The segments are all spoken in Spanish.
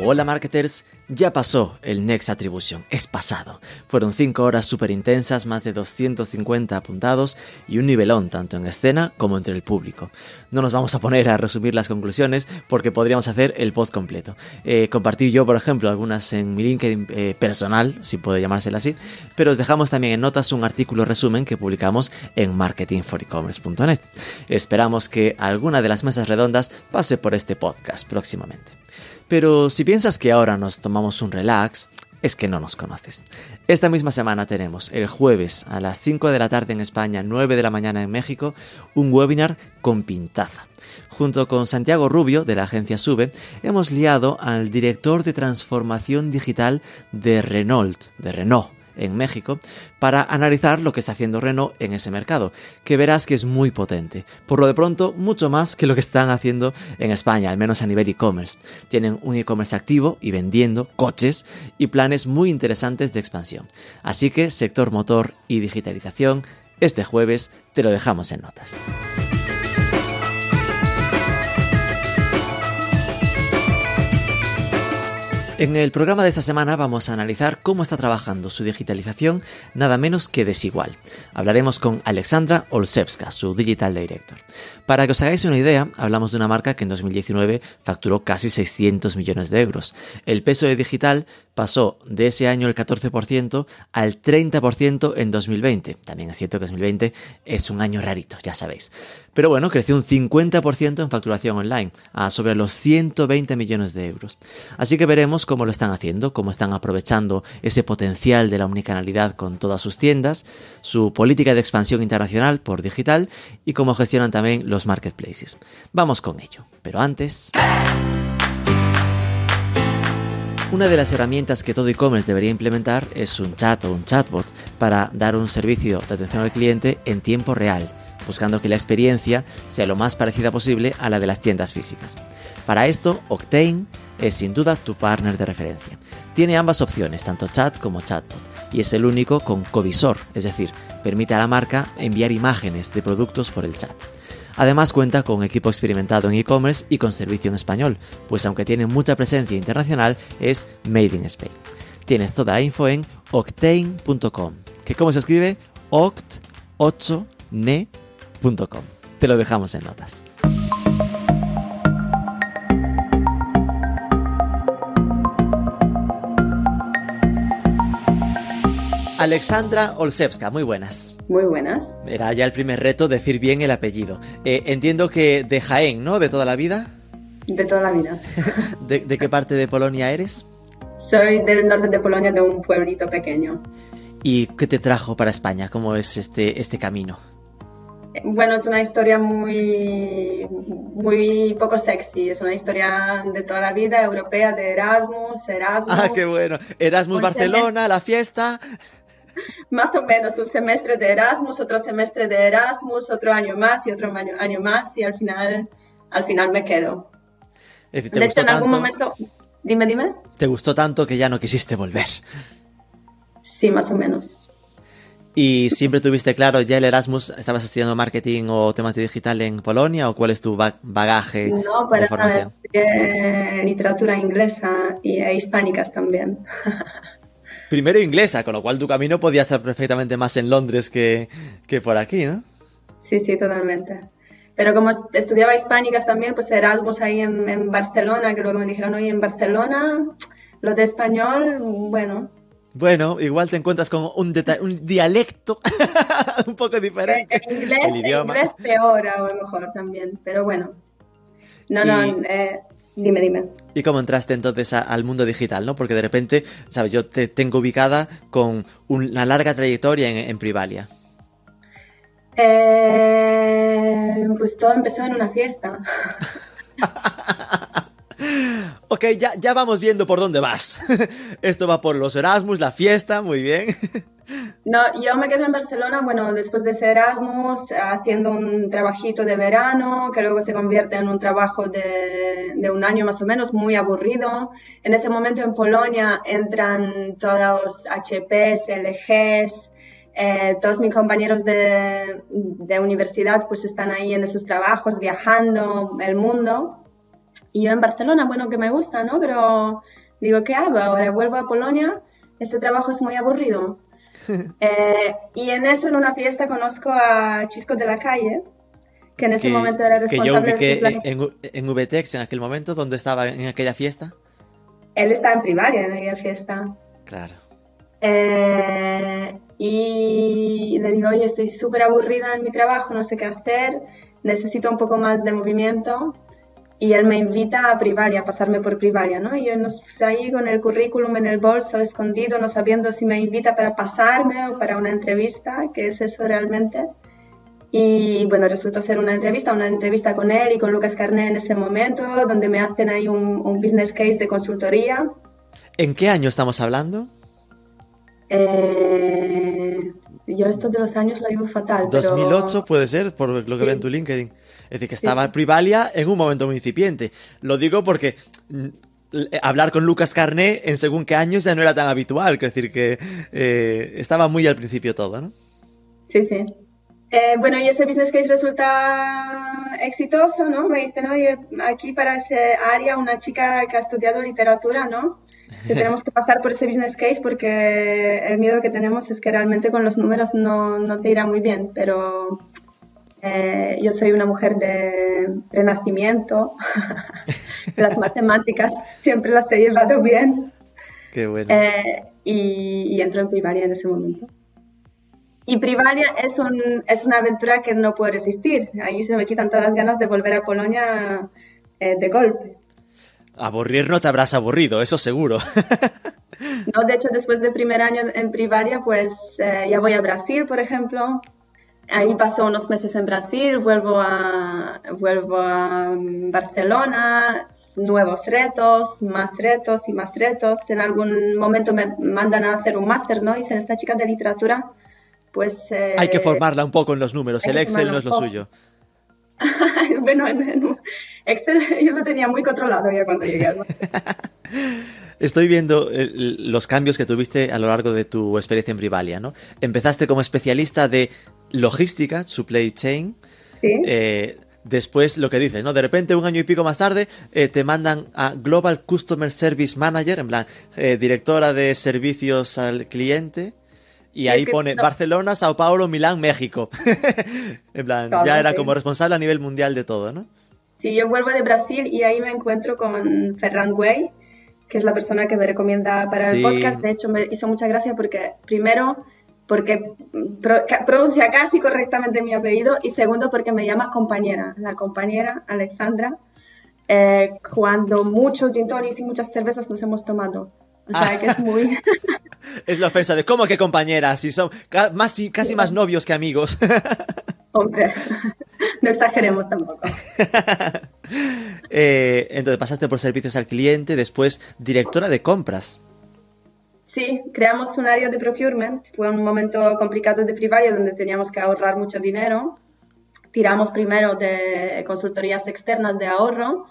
Hola marketers, ya pasó el Next Attribution, es pasado. Fueron 5 horas súper intensas, más de 250 apuntados y un nivelón tanto en escena como entre el público. No nos vamos a poner a resumir las conclusiones porque podríamos hacer el post completo. Eh, compartí yo, por ejemplo, algunas en mi LinkedIn eh, personal, si puede llamársela así, pero os dejamos también en notas un artículo resumen que publicamos en marketingforecommerce.net. Esperamos que alguna de las mesas redondas pase por este podcast próximamente. Pero si piensas que ahora nos tomamos un relax, es que no nos conoces. Esta misma semana tenemos el jueves a las 5 de la tarde en España, 9 de la mañana en México, un webinar con pintaza. Junto con Santiago Rubio de la agencia Sube, hemos liado al director de transformación digital de Renault, de Renault en México para analizar lo que está haciendo Renault en ese mercado, que verás que es muy potente. Por lo de pronto, mucho más que lo que están haciendo en España, al menos a nivel e-commerce. Tienen un e-commerce activo y vendiendo coches y planes muy interesantes de expansión. Así que sector motor y digitalización, este jueves te lo dejamos en notas. En el programa de esta semana vamos a analizar cómo está trabajando su digitalización nada menos que desigual. Hablaremos con Alexandra Olszewska, su Digital Director. Para que os hagáis una idea, hablamos de una marca que en 2019 facturó casi 600 millones de euros. El peso de digital pasó de ese año el 14% al 30% en 2020. También es cierto que 2020 es un año rarito, ya sabéis. Pero bueno, creció un 50% en facturación online, a sobre los 120 millones de euros. Así que veremos cómo lo están haciendo, cómo están aprovechando ese potencial de la omnicanalidad con todas sus tiendas, su política de expansión internacional por digital y cómo gestionan también los marketplaces. Vamos con ello. Pero antes... Una de las herramientas que todo e-commerce debería implementar es un chat o un chatbot para dar un servicio de atención al cliente en tiempo real, buscando que la experiencia sea lo más parecida posible a la de las tiendas físicas. Para esto, Octane es sin duda tu partner de referencia. Tiene ambas opciones, tanto chat como chatbot, y es el único con covisor, es decir, permite a la marca enviar imágenes de productos por el chat. Además cuenta con equipo experimentado en e-commerce y con servicio en español, pues aunque tiene mucha presencia internacional, es Made in Spain. Tienes toda la info en octane.com, que como se escribe oct8ne.com. Te lo dejamos en notas. Alexandra Olszewska, muy buenas. Muy buenas. Era ya el primer reto decir bien el apellido. Eh, entiendo que de Jaén, ¿no? ¿De toda la vida? De toda la vida. ¿De, qué parte de Polonia eres? Soy del norte de Polonia, de un pueblito pequeño. ¿Y qué te trajo para España? ¿Cómo es este, este camino? Bueno, es una historia muy, muy poco sexy. Es una historia de toda la vida, europea, de Erasmus, Erasmus. Ah, qué bueno. Erasmus Barcelona, la fiesta. Más o menos, un semestre de Erasmus, otro semestre de Erasmus, otro año más y otro año, más y al final, al final me quedo. de hecho, en algún momento... Dime, dime. ¿Te gustó tanto que ya no quisiste volver? Sí, más o menos. ¿Y siempre tuviste claro ya el Erasmus? ¿Estabas estudiando marketing o temas de digital en Polonia o cuál es tu bagaje? No, para nada, literatura inglesa y, e hispánicas también. primero inglesa, con lo cual tu camino podía estar perfectamente más en Londres que, por aquí, ¿no? Sí, sí, totalmente. Pero como estudiaba hispánicas también, pues Erasmus ahí en, Barcelona, que luego me dijeron, oye, en Barcelona, lo de español, bueno. Bueno, igual te encuentras con un, un dialecto un poco diferente. En inglés, el idioma. inglés peor a lo mejor también, pero bueno. No, no, eh, Dime, dime. ¿Y cómo entraste entonces al mundo digital, no? Porque de repente, sabes, yo te tengo ubicada con una larga trayectoria en, Privalia. Eh, pues todo empezó en una fiesta. ok, ya, ya vamos viendo por dónde vas. Esto va por los Erasmus, la fiesta, muy bien. No, yo me quedé en Barcelona, bueno, después de ese Erasmus, haciendo un trabajito de verano, que luego se convierte en un trabajo de, de, un año más o menos, muy aburrido. En ese momento en Polonia entran todos HPs, LGs, eh, todos mis compañeros de, de, universidad pues están ahí en esos trabajos, viajando el mundo. Y yo en Barcelona, bueno, que me gusta, ¿no? Pero digo, ¿qué hago ahora? Vuelvo a Polonia, este trabajo es muy aburrido eh, y en eso, en una fiesta, conozco a Chisco de la Calle, que en ese momento era responsable que yo en, en, VTEX en aquel momento, donde estaba en aquella fiesta. Él estaba en primaria en aquella fiesta. Claro. Eh, y le digo, oye, estoy súper aburrida en mi trabajo, no sé qué hacer, necesito un poco más de movimiento y él me invita a privaria, a pasarme por privaria, ¿no? Y yo nos, ahí con el currículum en el bolso, escondido, no sabiendo si me invita para pasarme o para una entrevista, que es eso realmente. Y bueno, resultó ser una entrevista, una entrevista con él y con Lucas Carné en ese momento, donde me hacen ahí un, un business case de consultoría. ¿En qué año estamos hablando? Eh, yo esto de los años lo llevo fatal. 2008 puede ser, por lo que sí. veo en tu LinkedIn. Es decir, que estaba Privalia en un momento muy incipiente. Lo digo porque mm, hablar con Lucas Carné en según qué años ya no era tan habitual. Es decir, que eh, estaba muy al principio todo, ¿no? Sí, sí. Eh, bueno, y ese business case resulta exitoso, ¿no? Me dicen, oye, aquí para ese área una chica que ha estudiado literatura, ¿no? Que tenemos que pasar por ese business case porque el miedo que tenemos es que realmente con los números no, no te irá muy bien, pero eh, yo soy una mujer de renacimiento, las matemáticas siempre las he llevado bien. Qué bueno. Eh, y, y entro en primaria en ese momento. Y Privalia es, un, es una aventura que no puedo resistir. Ahí se me quitan todas las ganas de volver a Polonia eh, de golpe. Aburrir no te habrás aburrido, eso seguro. no, de hecho, después del primer año en Privaria, pues eh, ya voy a Brasil, por ejemplo. Ahí paso unos meses en Brasil, vuelvo a, vuelvo a Barcelona, nuevos retos, más retos y más retos. En algún momento me mandan a hacer un máster, ¿no? Dicen, esta chica de literatura pues... Eh, Hay que formarla un poco en los números, el Excel no es lo suyo. bueno, en, Excel yo lo tenía muy controlado ya cuando llegué. Estoy viendo eh, los cambios que tuviste a lo largo de tu experiencia en Brivalia, ¿no? Empezaste como especialista de logística, supply chain. Sí. Eh, después lo que dices, ¿no? De repente, un año y pico más tarde, eh, te mandan a Global Customer Service Manager, en plan, eh, directora de servicios al cliente. Y ahí pone no. Barcelona, Sao Paulo, Milán, México. en plan, ya era sí. como responsable a nivel mundial de todo, ¿no? Sí, yo vuelvo de Brasil y ahí me encuentro con Ferran Güey, que es la persona que me recomienda para sí. el podcast. De hecho, me hizo mucha gracia porque, primero, porque pro, pronuncia casi correctamente mi apellido y segundo, porque me llama compañera, la compañera Alexandra, eh, cuando muchos gin y muchas cervezas nos hemos tomado. O sea, ah. que es muy... es la ofensa de, ¿cómo que compañeras? Si son más, casi más novios que amigos. Hombre, no exageremos tampoco. eh, entonces pasaste por servicios al cliente, después directora de compras. Sí, creamos un área de procurement. Fue un momento complicado de privaria donde teníamos que ahorrar mucho dinero. Tiramos primero de consultorías externas de ahorro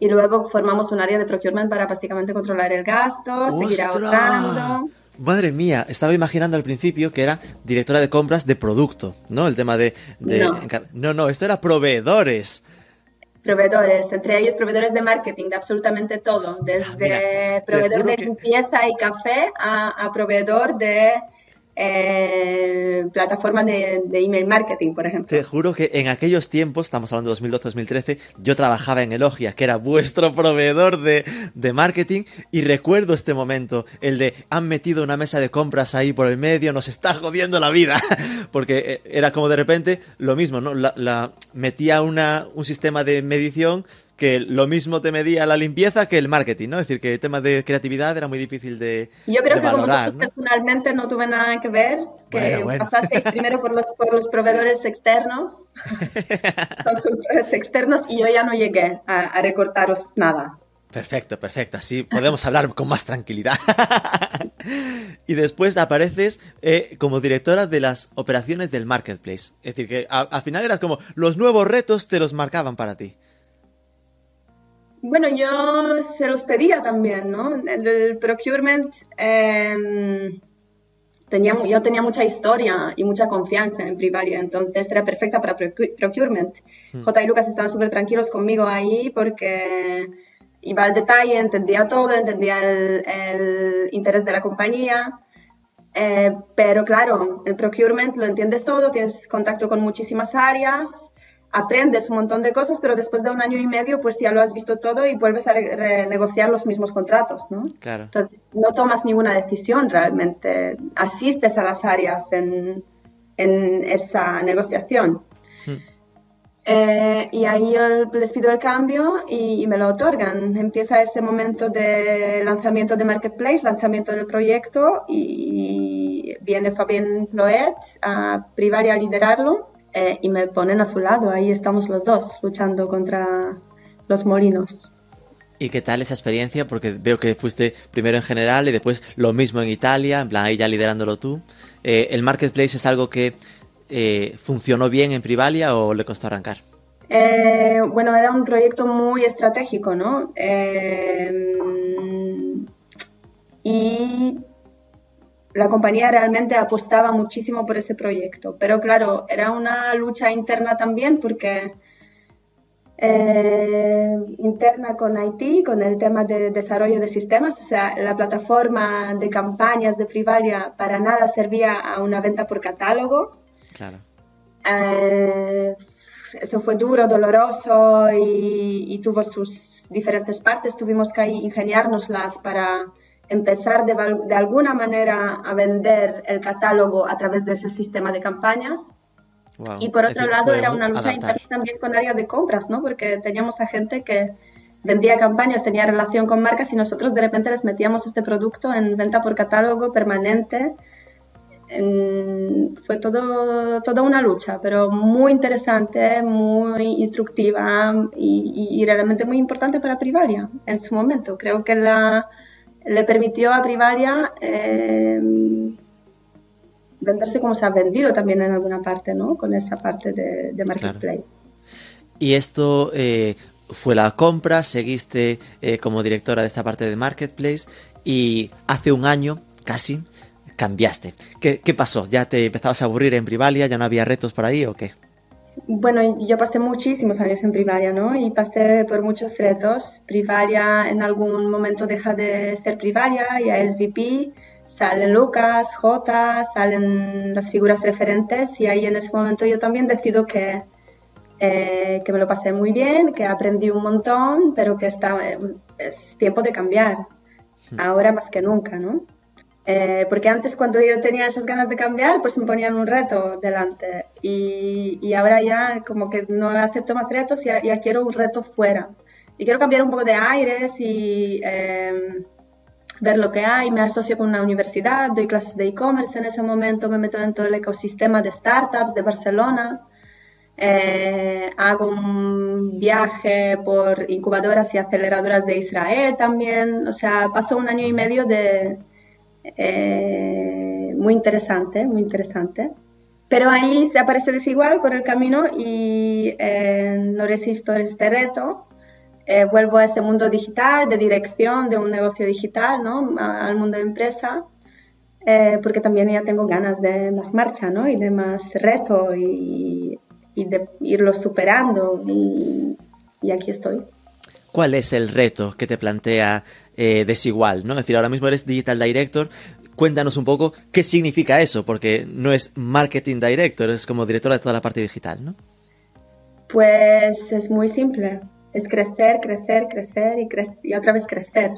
y luego formamos un área de procurement para prácticamente controlar el gasto, ¡Ostras! seguir ahorrando. Madre mía, estaba imaginando al principio que era directora de compras de producto, ¿no? El tema de... de... No. no, no, esto era proveedores proveedores, entre ellos proveedores de marketing, de absolutamente todo, desde Mira, proveedor de limpieza que... y café a, a proveedor de eh, plataformas de, email marketing, por ejemplo. Te juro que en aquellos tiempos, estamos hablando de 2012-2013, yo trabajaba en Elogia, que era vuestro proveedor de, de, marketing, y recuerdo este momento, el de han metido una mesa de compras ahí por el medio, nos está jodiendo la vida, porque eh, era como de repente lo mismo, ¿no? Metía una, un sistema de medición que lo mismo te medía la limpieza que el marketing, ¿no? Es decir, que el tema de creatividad era muy difícil de Yo creo de que valorar, como ¿no? personalmente no tuve nada que ver, que bueno, bueno. pasasteis primero por los, por los proveedores externos, consultores externos, y yo ya no llegué a, a recortaros nada. Perfecto, perfecto. Así podemos hablar con más tranquilidad. y después apareces eh, como directora de las operaciones del marketplace. Es decir, que al final eras como los nuevos retos te los marcaban para ti. Bueno, yo se los pedía también, ¿no? El, procurement, em, tenía, yo tenía mucha historia y mucha confianza en Privalia, entonces era perfecta para procurement. Hmm. J y Lucas estaban súper tranquilos conmigo ahí porque iba al detalle, entendía todo, entendía el, interés de la compañía. Eh, pero claro, el procurement lo entiendes todo, tienes contacto con muchísimas áreas, aprendes un montón de cosas, pero después de un año y medio, pues ya lo has visto todo y vuelves a renegociar los mismos contratos, ¿no? Claro. Entonces, no tomas ninguna decisión realmente, asistes a las áreas en, en esa negociación. Hmm. Eh, y ahí les pido el cambio y, me lo otorgan. Empieza ese momento de lanzamiento de Marketplace, lanzamiento del proyecto y, viene Fabien Loet a privar y a liderarlo eh, y me ponen a su lado. Ahí estamos los dos luchando contra los molinos. ¿Y qué tal esa experiencia? Porque veo que fuiste primero en general y después lo mismo en Italia, en plan ahí ya liderándolo tú. Eh, ¿El marketplace es algo que eh, ¿funcionó bien en Privalia o le costó arrancar? Bueno, era un proyecto muy estratégico, ¿no? Y la compañía realmente apostaba muchísimo por ese proyecto. Pero claro, era una lucha interna también porque interna con IT, con el tema de desarrollo de sistemas, o sea, la plataforma de campañas de Privalia para nada servía a una venta por catálogo. Claro. Eh, eso fue duro, doloroso y, tuvo sus diferentes partes. Tuvimos que ingeniárnoslas para empezar de, alguna manera a vender el catálogo a través de ese sistema de campañas. Y por otro lado, era una lucha interna también con áreas de compras, ¿no? Porque teníamos a gente que vendía campañas, tenía relación con marcas y nosotros de repente les metíamos este producto en venta por catálogo permanente fue todo, toda una lucha, pero muy interesante, muy instructiva y, realmente muy importante para Privalia en su momento. Creo que la, le permitió a Privalia eh, venderse como se ha vendido también en alguna parte, ¿no? Con esa parte de, Marketplace. Y esto eh, fue la compra, seguiste eh, como directora de esta parte de Marketplace y hace un año, casi, cambiaste. ¿Qué, pasó? ¿Ya te empezabas a aburrir en Privalia? ¿Ya no había retos por ahí o qué? Bueno, yo pasé muchísimos años en Privalia, ¿no? Y pasé por muchos retos. Privalia en algún momento deja de ser Privalia, ya es VP, salen Lucas, J, salen las figuras referentes y ahí en ese momento yo también decido que, eh, que me lo pasé muy bien, que aprendí un montón, pero que está, es tiempo de cambiar, ahora más que nunca, ¿no? Eh, porque antes cuando yo tenía esas ganas de cambiar, pues me ponían un reto delante. Y, y ahora ya como que no acepto más retos, ya, ya, quiero un reto fuera. Y quiero cambiar un poco de aires y em, ver lo que hay. Me asocio con una universidad, doy clases de e-commerce en ese momento, me meto dentro del ecosistema de startups de Barcelona. Eh, hago un viaje por incubadoras y aceleradoras de Israel también. O sea, paso un año y medio de eh, muy interesante, muy interesante. Pero ahí se aparece desigual por el camino y eh, no resisto este reto. Eh, vuelvo a este mundo digital, de dirección de un negocio digital, ¿no? al mundo de empresa, porque también ya tengo ganas de más marcha ¿no? y de más reto y, y de irlo superando y, y aquí estoy. ¿Cuál es el reto que te plantea eh, desigual, ¿no? Es decir, ahora mismo eres Digital Director, cuéntanos un poco qué significa eso, porque no es Marketing Director, es como directora de toda la parte digital, ¿no? Pues es muy simple, es crecer, crecer, crecer y, y otra vez crecer.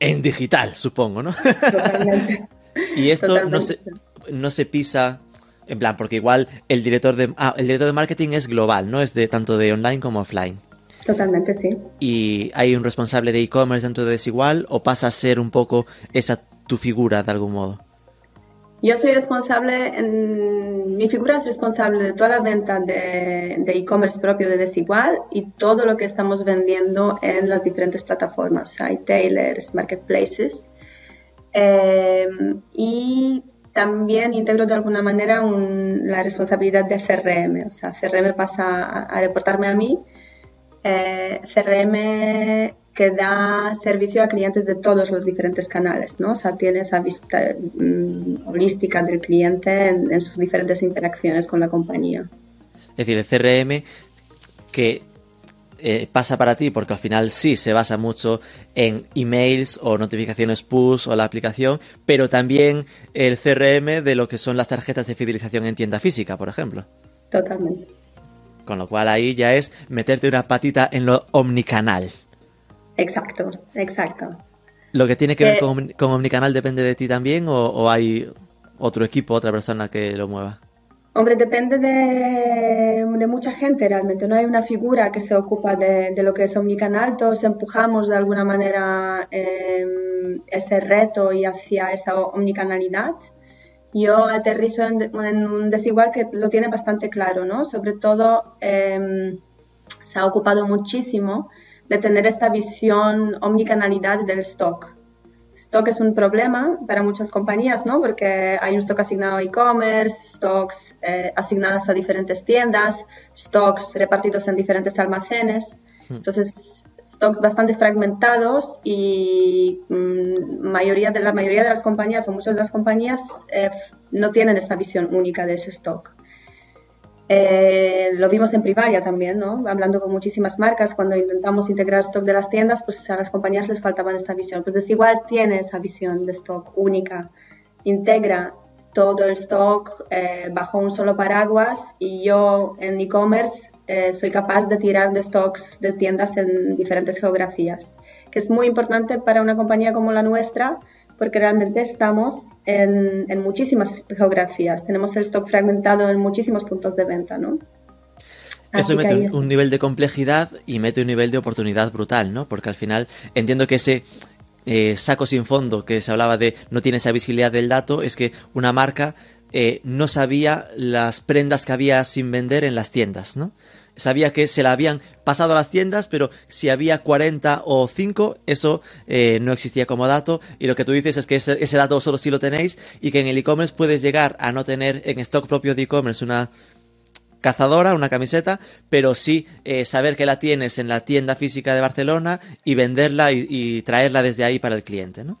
En digital, supongo, ¿no? Totalmente. y esto no se, no se pisa en plan, porque igual el director de ah, el director de marketing es global, ¿no? Es de tanto de online como offline. Totalmente, sí. ¿Y hay un responsable de e-commerce dentro de Desigual o pasa a ser un poco esa tu figura de algún modo? Yo soy responsable, en, mi figura es responsable de toda la venta de e-commerce propio de Desigual y todo lo que estamos vendiendo en las diferentes plataformas, retailers, marketplaces. Eh, y también integro de alguna manera la responsabilidad de CRM, o sea, CRM pasa a, reportarme a mí. Eh, CRM que da servicio a clientes de todos los diferentes canales, ¿no? O sea, tiene esa vista mm, holística del cliente en, sus diferentes interacciones con la compañía. Es decir, el CRM que eh, pasa para ti porque al final sí se basa mucho en emails o notificaciones push o la aplicación, pero también el CRM de lo que son las tarjetas de fidelización en tienda física, por ejemplo. Totalmente. Con lo cual ahí ya es meterte una patita en lo omnicanal. Exacto, exacto. ¿Lo que tiene que ver eh, con, Omnicanal depende de ti también o, hay otro equipo, otra persona que lo mueva? Hombre, depende de, mucha gente realmente. No hay una figura que se ocupa de, lo que es Omnicanal. Todos empujamos de alguna manera em, ese reto y hacia esa omnicanalidad. Yo aterrizo en, un desigual que lo tiene bastante claro, ¿no? Sobre todo em, se ha ocupado muchísimo de tener esta visión omnicanalidad del stock. Stock es un problema para muchas compañías, ¿no? Porque hay un stock asignado a e-commerce, stocks eh, asignadas a diferentes tiendas, stocks repartidos en diferentes almacenes. Hmm. Entonces, stocks bastante fragmentados y mm, mayoría de, la mayoría de las compañías o muchas de las compañías eh, no tienen esta visión única de ese stock. Eh, lo vimos en primaria también, ¿no? Hablando con muchísimas marcas, cuando intentamos integrar stock de las tiendas, pues a las compañías les faltaba esta visión. Pues Desigual tiene esa visión de stock única, integra todo el stock eh, bajo un solo paraguas y yo en e-commerce eh, soy capaz de tirar de stocks de tiendas en diferentes geografías, que es muy importante para una compañía como la nuestra porque realmente estamos en, muchísimas geografías. Tenemos el stock fragmentado en muchísimos puntos de venta, ¿no? Eso mete un, nivel de complejidad y mete un nivel de oportunidad brutal, ¿no? Porque al final entiendo que ese eh, saco sin fondo que se hablaba de no tiene esa visibilidad del dato es que una marca eh, no sabía las prendas que había sin vender en las tiendas, ¿no? sabía que se la habían pasado a las tiendas, pero si había 40 o 5, eso eh, no existía como dato. Y lo que tú dices es que ese, dato solo sí lo tenéis y que en el e-commerce puedes llegar a no tener en stock propio de e-commerce una cazadora, una camiseta, pero sí eh, saber que la tienes en la tienda física de Barcelona y venderla y, traerla desde ahí para el cliente, ¿no?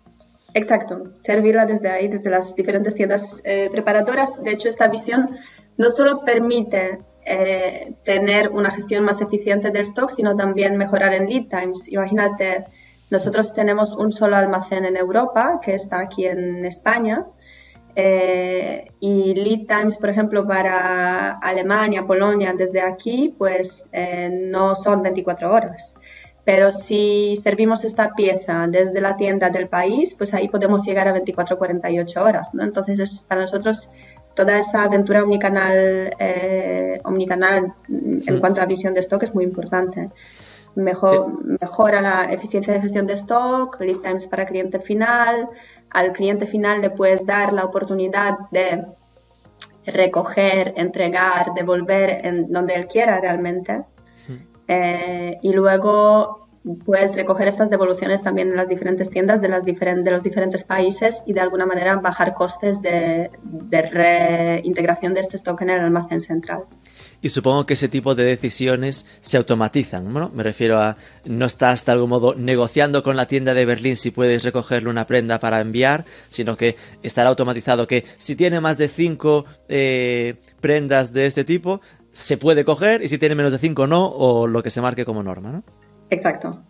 Exacto, servirla desde ahí, desde las diferentes tiendas eh, preparadoras. De hecho, esta visión no solo permite eh, tener una gestión más eficiente del stock, sino también mejorar en lead times. Imagínate, nosotros tenemos un solo almacén en Europa, que está aquí en España, eh, y lead times, por ejemplo, para Alemania, Polonia, desde aquí, pues eh, no son 24 horas. Pero si servimos esta pieza desde la tienda del país, pues ahí podemos llegar a 24-48 horas. ¿no? Entonces, es, para nosotros toda esa aventura omnicanal, eh, omnicanal en cuanto a visión de stock es muy importante. Mejor, mejora la eficiencia de gestión de stock, lead times para cliente final. Al cliente final le puedes dar la oportunidad de recoger, entregar, devolver en donde él quiera realmente. Eh, y luego puedes recoger estas devoluciones también en las diferentes tiendas de, las de los diferentes países y de alguna manera bajar costes de, reintegración de este stock en el almacén central. Y supongo que ese tipo de decisiones se automatizan, ¿no? Me refiero a no estás de algún modo negociando con la tienda de Berlín si puedes recogerle una prenda para enviar, sino que estará automatizado que si tiene más de cinco eh, prendas de este tipo, se puede coger y si tiene menos de cinco no, o lo que se marque como norma, ¿no? Exacto.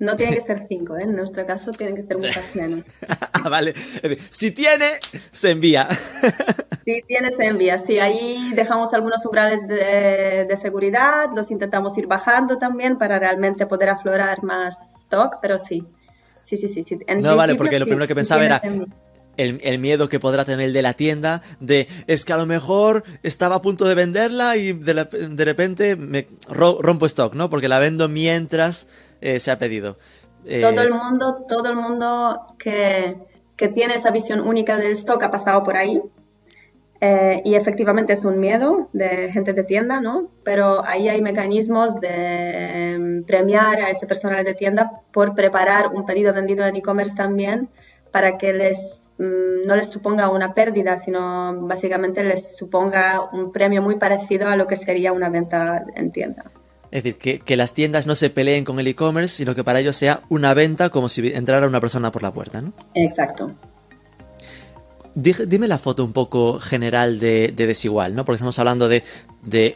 No tiene que ser cinco, ¿eh? en nuestro caso tienen que ser muchas menos. ah, vale. Si tiene, se envía. si tiene, se envía. Sí, ahí dejamos algunos umbrales de, seguridad, los intentamos ir bajando también para realmente poder aflorar más stock, pero sí. Sí, sí, sí. no, vale, porque lo primero que pensaba era el, miedo que podrá tener el de la tienda de es que a lo mejor estaba a punto de venderla y de, repente me rompo stock, ¿no? Porque la vendo mientras eh, se ha pedido. Eh, todo el mundo, todo el mundo que, tiene esa visión única del stock ha pasado por ahí Eh, y efectivamente es un miedo de gente de tienda, ¿no? Pero ahí hay mecanismos de em, premiar a este personal de tienda por preparar un pedido vendido en e-commerce también para que les no les suponga una pérdida, sino básicamente les suponga un premio muy parecido a lo que sería una venta en tienda. Es decir, que, que las tiendas no se peleen con el e-commerce, sino que para ellos sea una venta como si entrara una persona por la puerta, ¿no? Exacto. Dime la foto un poco general de, Desigual, ¿no? Porque estamos hablando de,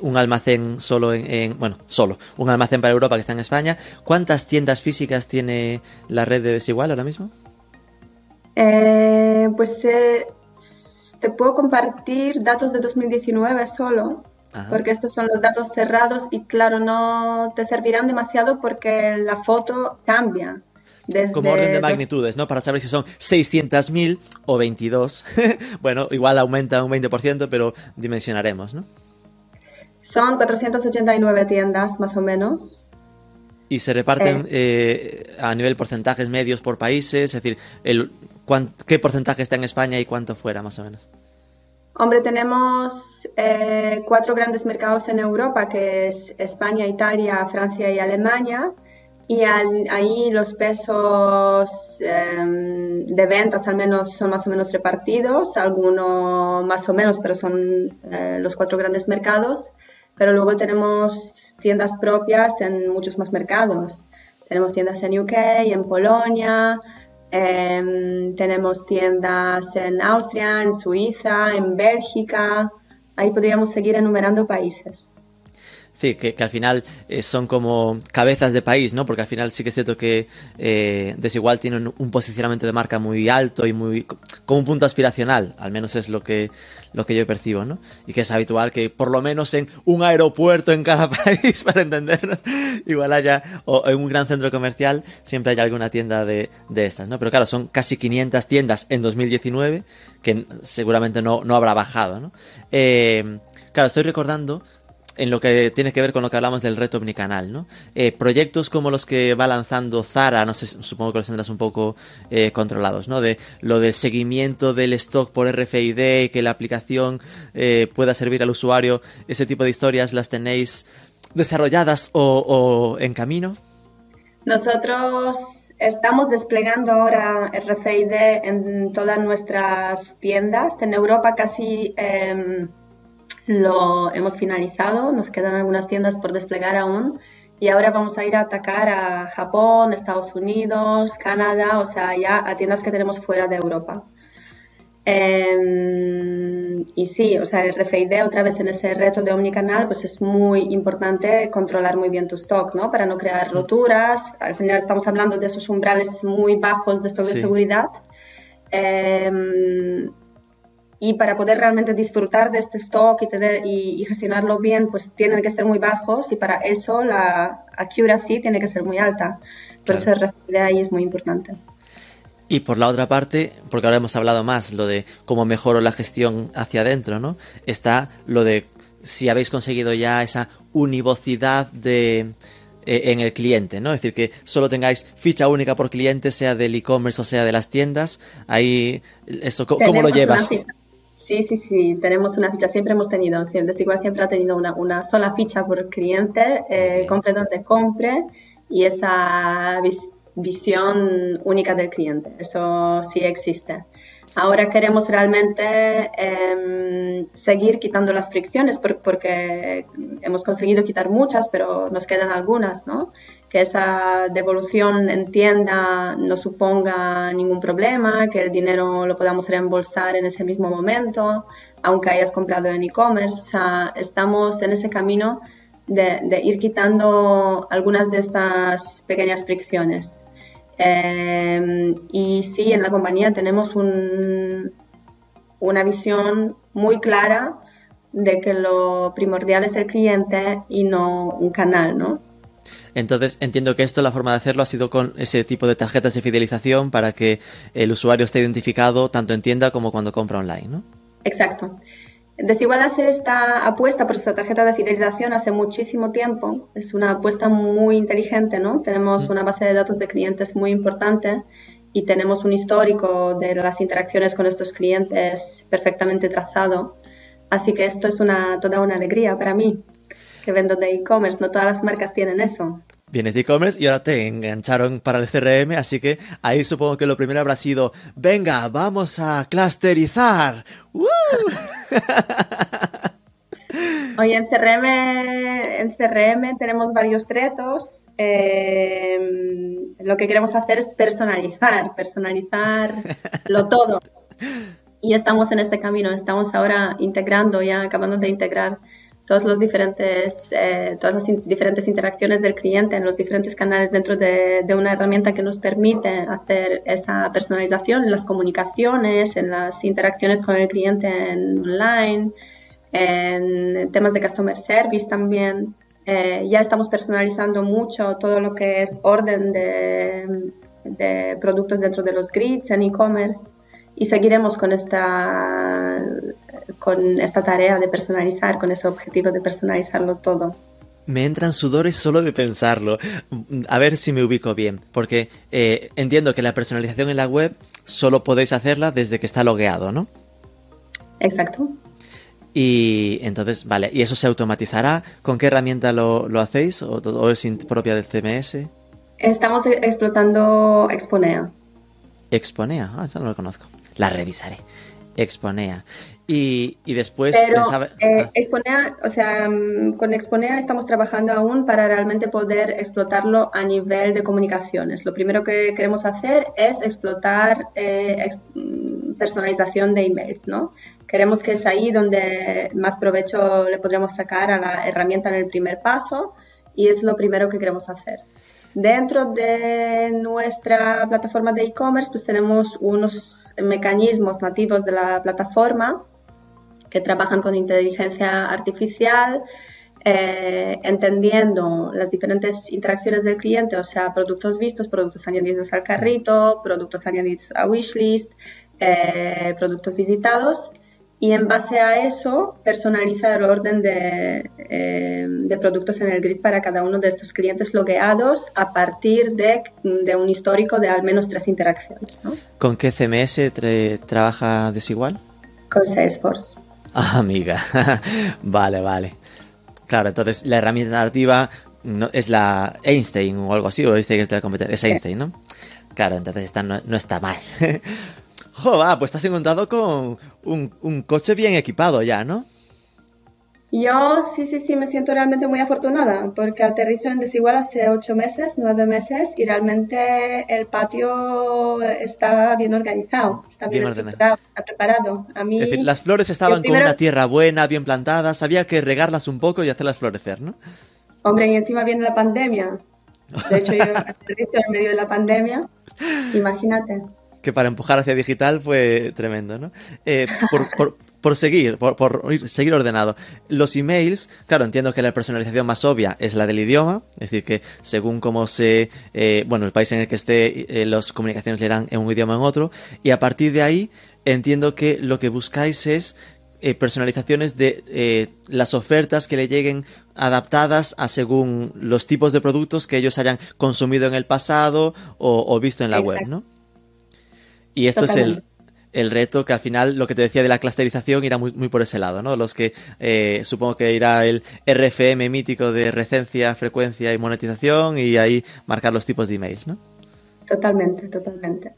un almacén solo en, Bueno, solo. Un almacén para Europa que está en España. ¿Cuántas tiendas físicas tiene la red de Desigual ahora mismo? Eh, pues eh, te puedo compartir datos de 2019 solo. Porque estos son los datos cerrados y claro, no te servirán demasiado porque la foto cambia. Como orden de magnitudes, ¿no? Para saber si son 600.000 o 22. bueno, igual aumenta un 20%, pero dimensionaremos, ¿no? Son 489 tiendas, más o menos. ¿Y se reparten eh. Eh, a nivel porcentajes medios por países? Es decir, el, ¿qué porcentaje está en España y cuánto fuera, más o menos? Hombre, tenemos eh, cuatro grandes mercados en Europa, que es España, Italia, Francia y Alemania. Y ahí los pesos em, de ventas al menos son más o menos repartidos, algunos más o menos, pero son eh, los cuatro grandes mercados. Pero luego tenemos tiendas propias en muchos más mercados. Tenemos tiendas en UK, en Polonia, em, tenemos tiendas en Austria, en Suiza, en Bélgica. Ahí podríamos seguir enumerando países. Sí, que, al final eh, son como cabezas de país, ¿no? Porque al final sí que es cierto que eh, Desigual tiene un, posicionamiento de marca muy alto y muy como un punto aspiracional, al menos es lo que, lo que yo percibo, ¿no? Y que es habitual que por lo menos en un aeropuerto en cada país, para entendernos, igual haya, o en un gran centro comercial, siempre haya alguna tienda de, de estas, ¿no? Pero claro, son casi 500 tiendas en 2019, que seguramente no, no habrá bajado, ¿no? Eh, claro, estoy recordando en lo que tiene que ver con lo que hablamos del reto omnicanal, ¿no? Eh, proyectos como los que va lanzando Zara, no sé, supongo que los tendrás un poco eh, controlados, ¿no? De lo del seguimiento del stock por RFID, que la aplicación eh, pueda servir al usuario, ese tipo de historias las tenéis desarrolladas o, en camino. Nosotros estamos desplegando ahora RFID en todas nuestras tiendas. En Europa casi em, lo hemos finalizado, nos quedan algunas tiendas por desplegar aún y ahora vamos a ir a atacar a Japón, Estados Unidos, Canadá, o sea, ya a tiendas que tenemos fuera de Europa. Em, y sí, o sea, RFID otra vez en ese reto de omnicanal, pues es muy importante controlar muy bien tu stock, ¿no? Para no crear roturas. Al final estamos hablando de esos umbrales muy bajos de stock de seguridad. Eh, y para poder realmente disfrutar de este stock y, y, gestionarlo bien, pues tienen que estar muy bajos y para eso la accuracy tiene que ser muy alta. Por eso el de ahí es muy importante. Y por la otra parte, porque ahora hemos hablado más lo de cómo mejoro la gestión hacia adentro, ¿no? Está lo de si habéis conseguido ya esa univocidad de, eh, en el cliente, ¿no? Es decir, que solo tengáis ficha única por cliente, sea del e-commerce o sea de las tiendas. Ahí, eso, ¿cómo lo llevas? Sí, sí, sí, tenemos una ficha, siempre hemos tenido, Desigual siempre ha tenido una, una sola ficha por cliente, eh, compre donde compre y esa visión única del cliente, eso sí existe. Ahora queremos realmente em, seguir quitando las fricciones porque hemos conseguido quitar muchas, pero nos quedan algunas, ¿no? Que esa devolución en tienda no suponga ningún problema, que el dinero lo podamos reembolsar en ese mismo momento, aunque hayas comprado en e-commerce. O sea, estamos en ese camino de, ir quitando algunas de estas pequeñas fricciones. Em, y sí, en la compañía tenemos un, una visión muy clara de que lo primordial es el cliente y no un canal, ¿no? Entonces entiendo que esto, la forma de hacerlo ha sido con ese tipo de tarjetas de fidelización para que el usuario esté identificado tanto en tienda como cuando compra online, ¿no? Exacto. Desigual hace esta apuesta por esta tarjeta de fidelización hace muchísimo tiempo. Es una apuesta muy inteligente, ¿no? Tenemos una base de datos de clientes muy importante y tenemos un histórico de las interacciones con estos clientes perfectamente trazado. Así que esto es una, toda una alegría para mí, que vendo de e-commerce. No todas las marcas tienen eso. Vienes de e-commerce y ahora te engancharon para el CRM, así que ahí supongo que lo primero habrá sido, venga, vamos a clusterizar. Hoy en CRM, en CRM tenemos varios retos. Eh, lo que queremos hacer es personalizar, personalizar lo todo. Y estamos en este camino, estamos ahora integrando, ya acabando de integrar todos los diferentes, eh, todas las diferentes interacciones del cliente en los diferentes canales dentro de, de, una herramienta que nos permite hacer esa personalización en las comunicaciones, en las interacciones con el cliente en online, en temas de customer service también. Eh, ya estamos personalizando mucho todo lo que es orden de, de productos dentro de los grids en e-commerce y seguiremos con esta, con esta tarea de personalizar, con ese objetivo de personalizarlo todo. Me entran sudores solo de pensarlo. A ver si me ubico bien, porque eh, entiendo que la personalización en la web solo podéis hacerla desde que está logueado, ¿no? Exacto. Y entonces, vale, ¿y eso se automatizará? ¿Con qué herramienta lo, lo hacéis? ¿O, es propia del CMS? Estamos explotando Exponea. Exponea, ah, eso no lo conozco. La revisaré. Exponea. Y, y después Pero, pensaba... eh, Exponea, o sea, mm, con Exponea estamos trabajando aún para realmente poder explotarlo a nivel de comunicaciones. Lo primero que queremos hacer es explotar eh, ex- mm, personalización de emails, ¿no? Queremos que es ahí donde más provecho le podríamos sacar a la herramienta en el primer paso y es lo primero que queremos hacer. Dentro de nuestra plataforma de e-commerce, pues tenemos unos mecanismos nativos de la plataforma que trabajan con inteligencia artificial, eh, entendiendo las diferentes interacciones del cliente, o sea, productos vistos, productos añadidos al carrito, productos añadidos a wishlist, eh, productos visitados y en base a eso personaliza el orden de, eh, de, productos en el grid para cada uno de estos clientes logueados a partir de, de un histórico de al menos tres interacciones. ¿no? ¿Con qué CMS trabaja Desigual? Con Salesforce. Ah, amiga. vale, vale. Claro, entonces la herramienta no, es la Einstein o algo así, o Einstein es de la competencia. Es Einstein, ¿no? Claro, entonces esta no, no está mal. Joder, pues has encontrado con un, un, coche bien equipado ya, ¿no? Yo sí, sí, sí, me siento realmente muy afortunada porque aterrizo en Desigual hace ocho meses, nueve meses y realmente el patio está bien organizado, está bien, bien estructurado, está preparado. A mí, es decir, las flores estaban primero... con una tierra buena, bien plantadas, había que regarlas un poco y hacerlas florecer, ¿no? Hombre, y encima viene la pandemia. De hecho, yo aterrizo en medio de la pandemia, imagínate que para empujar hacia digital fue tremendo, ¿no? Eh, por, por, por, seguir, por, por, seguir ordenado. Los emails, claro, entiendo que la personalización más obvia es la del idioma, es decir, que según cómo se, eh, bueno, el país en el que esté, eh, las comunicaciones leerán en un idioma o en otro, y a partir de ahí entiendo que lo que buscáis es eh, personalizaciones de eh, las ofertas que le lleguen adaptadas a según los tipos de productos que ellos hayan consumido en el pasado o, o visto en la Exacto. web, ¿no? Y esto Totalmente. es el, el, reto que al final, lo que te decía de la clusterización, irá muy, muy por ese lado, ¿no? Los que eh, supongo que irá el RFM mítico de recencia, frecuencia y monetización y ahí marcar los tipos de emails, ¿no? Totalmente, totalmente.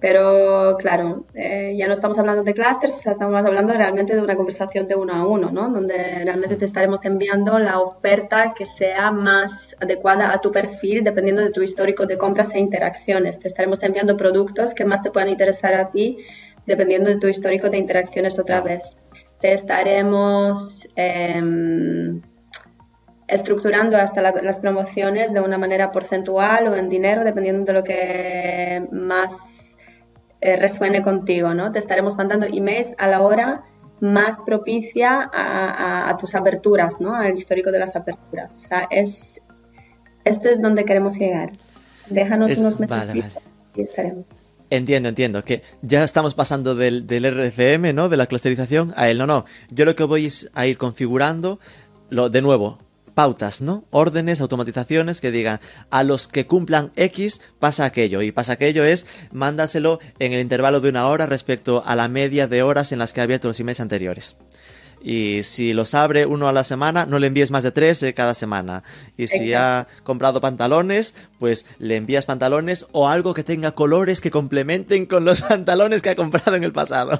Pero claro, eh, ya no estamos hablando de clusters, o sea, estamos hablando realmente de una conversación de uno a uno, ¿no? Donde realmente te estaremos enviando la oferta que sea más adecuada a tu perfil, dependiendo de tu histórico de compras e interacciones. Te estaremos enviando productos que más te puedan interesar a ti, dependiendo de tu histórico de interacciones otra vez. Te estaremos eh, estructurando hasta la, las promociones de una manera porcentual o en dinero, dependiendo de lo que más eh, resuene contigo, ¿no? Te estaremos mandando emails a la hora más propicia a, a, a, tus aperturas, ¿no? Al histórico de las aperturas. O sea, es, esto es donde queremos llegar. Déjanos es, unos vale, vale. y estaremos. Entiendo, entiendo, que ya estamos pasando del, del, RFM, ¿no? De la clusterización a él. No, no, yo lo que voy es a ir configurando, lo, de nuevo, pautas, ¿no? Órdenes, automatizaciones que digan a los que cumplan X pasa aquello y pasa aquello es mándaselo en el intervalo de una hora respecto a la media de horas en las que ha abierto los emails anteriores. Y si los abre uno a la semana, no le envíes más de tres eh, cada semana. Y si ha comprado pantalones, pues le envías pantalones o algo que tenga colores que complementen con los pantalones que ha comprado en el pasado.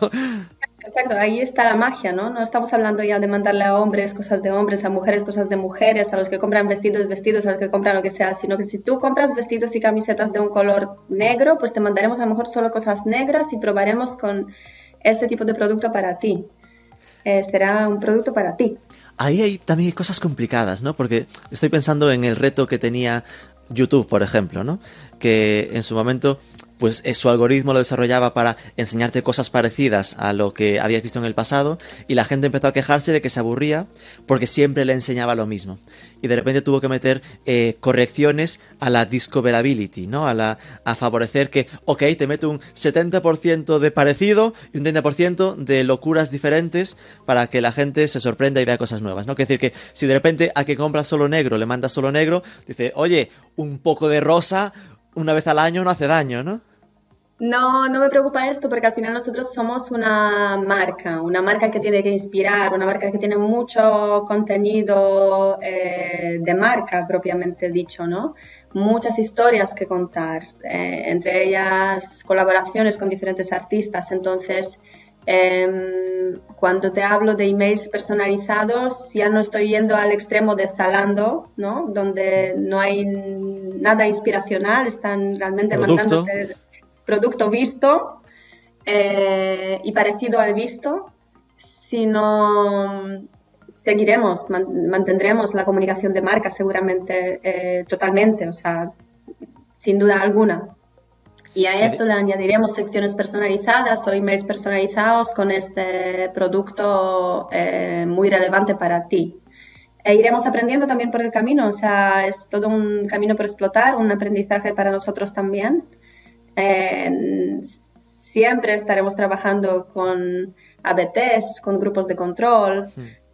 Exacto, ahí está la magia, ¿no? No estamos hablando ya de mandarle a hombres cosas de hombres, a mujeres cosas de mujeres, a los que compran vestidos, vestidos, a los que compran lo que sea, sino que si tú compras vestidos y camisetas de un color negro, pues te mandaremos a lo mejor solo cosas negras y probaremos con este tipo de producto para ti. Eh, será un producto para ti. Ahí hay también cosas complicadas, ¿no? Porque estoy pensando en el reto que tenía YouTube, por ejemplo, ¿no? Que en su momento pues eh, su algoritmo lo desarrollaba para enseñarte cosas parecidas a lo que habías visto en el pasado y la gente empezó a quejarse de que se aburría porque siempre le enseñaba lo mismo. Y de repente tuvo que meter eh, correcciones a la discoverability, ¿no? A, la, a favorecer que, ok, te meto un 70% de parecido y un 30% de locuras diferentes para que la gente se sorprenda y vea cosas nuevas, ¿no? Que decir que si de repente a que compra solo negro le mandas solo negro, dice, oye, un poco de rosa una vez al año no hace daño, ¿no? No, no me preocupa esto porque al final nosotros somos una marca, una marca que tiene que inspirar, una marca que tiene mucho contenido eh, de marca propiamente dicho, ¿no? Muchas historias que contar, eh, entre ellas colaboraciones con diferentes artistas. Entonces, em, cuando te hablo de emails personalizados, ya no estoy yendo al extremo de Zalando, ¿no? Donde no hay nada inspiracional, están realmente mandando producto visto eh, y parecido al visto, sino seguiremos, mantendremos la comunicación de marca seguramente eh, totalmente, o sea, sin duda alguna. Y a esto le añadiremos secciones personalizadas o emails personalizados con este producto eh, muy relevante para ti. E iremos aprendiendo también por el camino, o sea, es todo un camino por explotar, un aprendizaje para nosotros también siempre estaremos trabajando con ABTs, con grupos de control.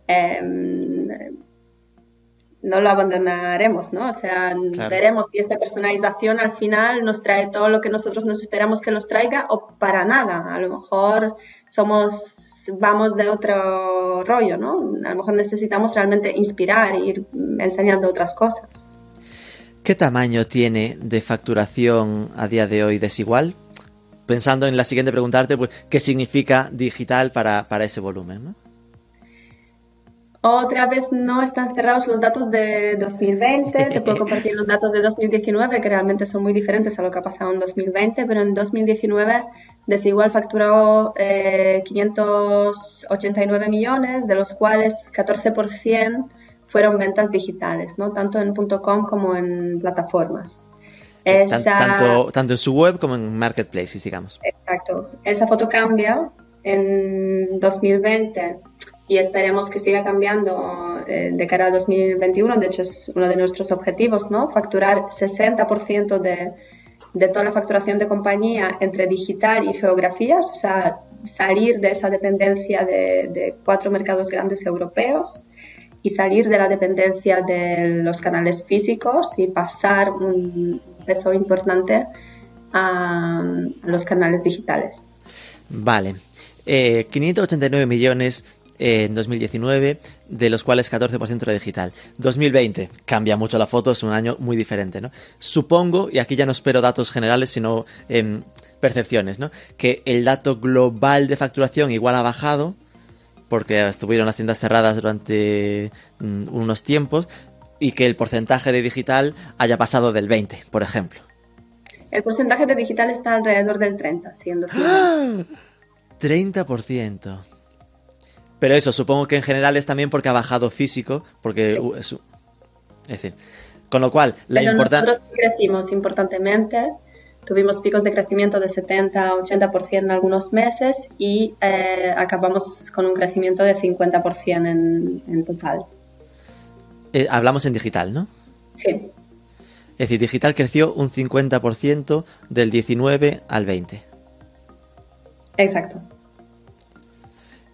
Em, no lo abandonaremos, ¿no? O sea, veremos si esta personalización al final nos trae todo lo que nosotros nos esperamos que nos traiga o para nada. A lo mejor somos, vamos de otro rollo, ¿no? A lo mejor necesitamos realmente inspirar e ir enseñando otras cosas. ¿Qué tamaño tiene de facturación a día de hoy desigual? Pensando en la siguiente preguntarte, pues, ¿qué significa digital para, ese volumen? Otra vez no están cerrados los datos de 2020, te puedo compartir los datos de 2019 que realmente son muy diferentes a lo que ha pasado en 2020, pero en 2019 Desigual facturó 589 millones, de los cuales 14% fueron ventas digitales, ¿no? tanto en .com como en plataformas. tanto, tanto en su web como en marketplaces, digamos. Exacto. Esa foto cambia en 2020 y esperemos que siga cambiando eh, de cara a 2021. De hecho, es uno de nuestros objetivos, ¿no? Facturar 60% de, de toda la facturación de compañía entre digital y geografías, o sea, salir de esa dependencia de, de cuatro mercados grandes europeos y salir de la dependencia de los canales físicos y pasar un peso importante a los canales digitales. Vale. 589 eh, millones en 2019, de los cuales 14% era digital. 2020 cambia mucho la foto, es un año muy diferente, ¿no? Supongo, y aquí ya no espero datos generales, sino em, percepciones, ¿no? Que el dato global de facturación igual ha bajado, porque estuvieron las tiendas cerradas durante mm, unos tiempos y que el porcentaje de digital haya pasado del 20, por ejemplo. El porcentaje de digital está alrededor del 30, siendo 30%. Pero eso, supongo que en general es también porque ha bajado físico, porque es, decir, con lo cual la importancia... Nosotros crecimos importantemente Tuvimos picos de crecimiento de 70-80% en algunos meses y eh, acabamos con un crecimiento de 50% en, en total. Eh, hablamos en digital, ¿no? Sí. Es decir, digital creció un 50% del 19 al 20. Exacto.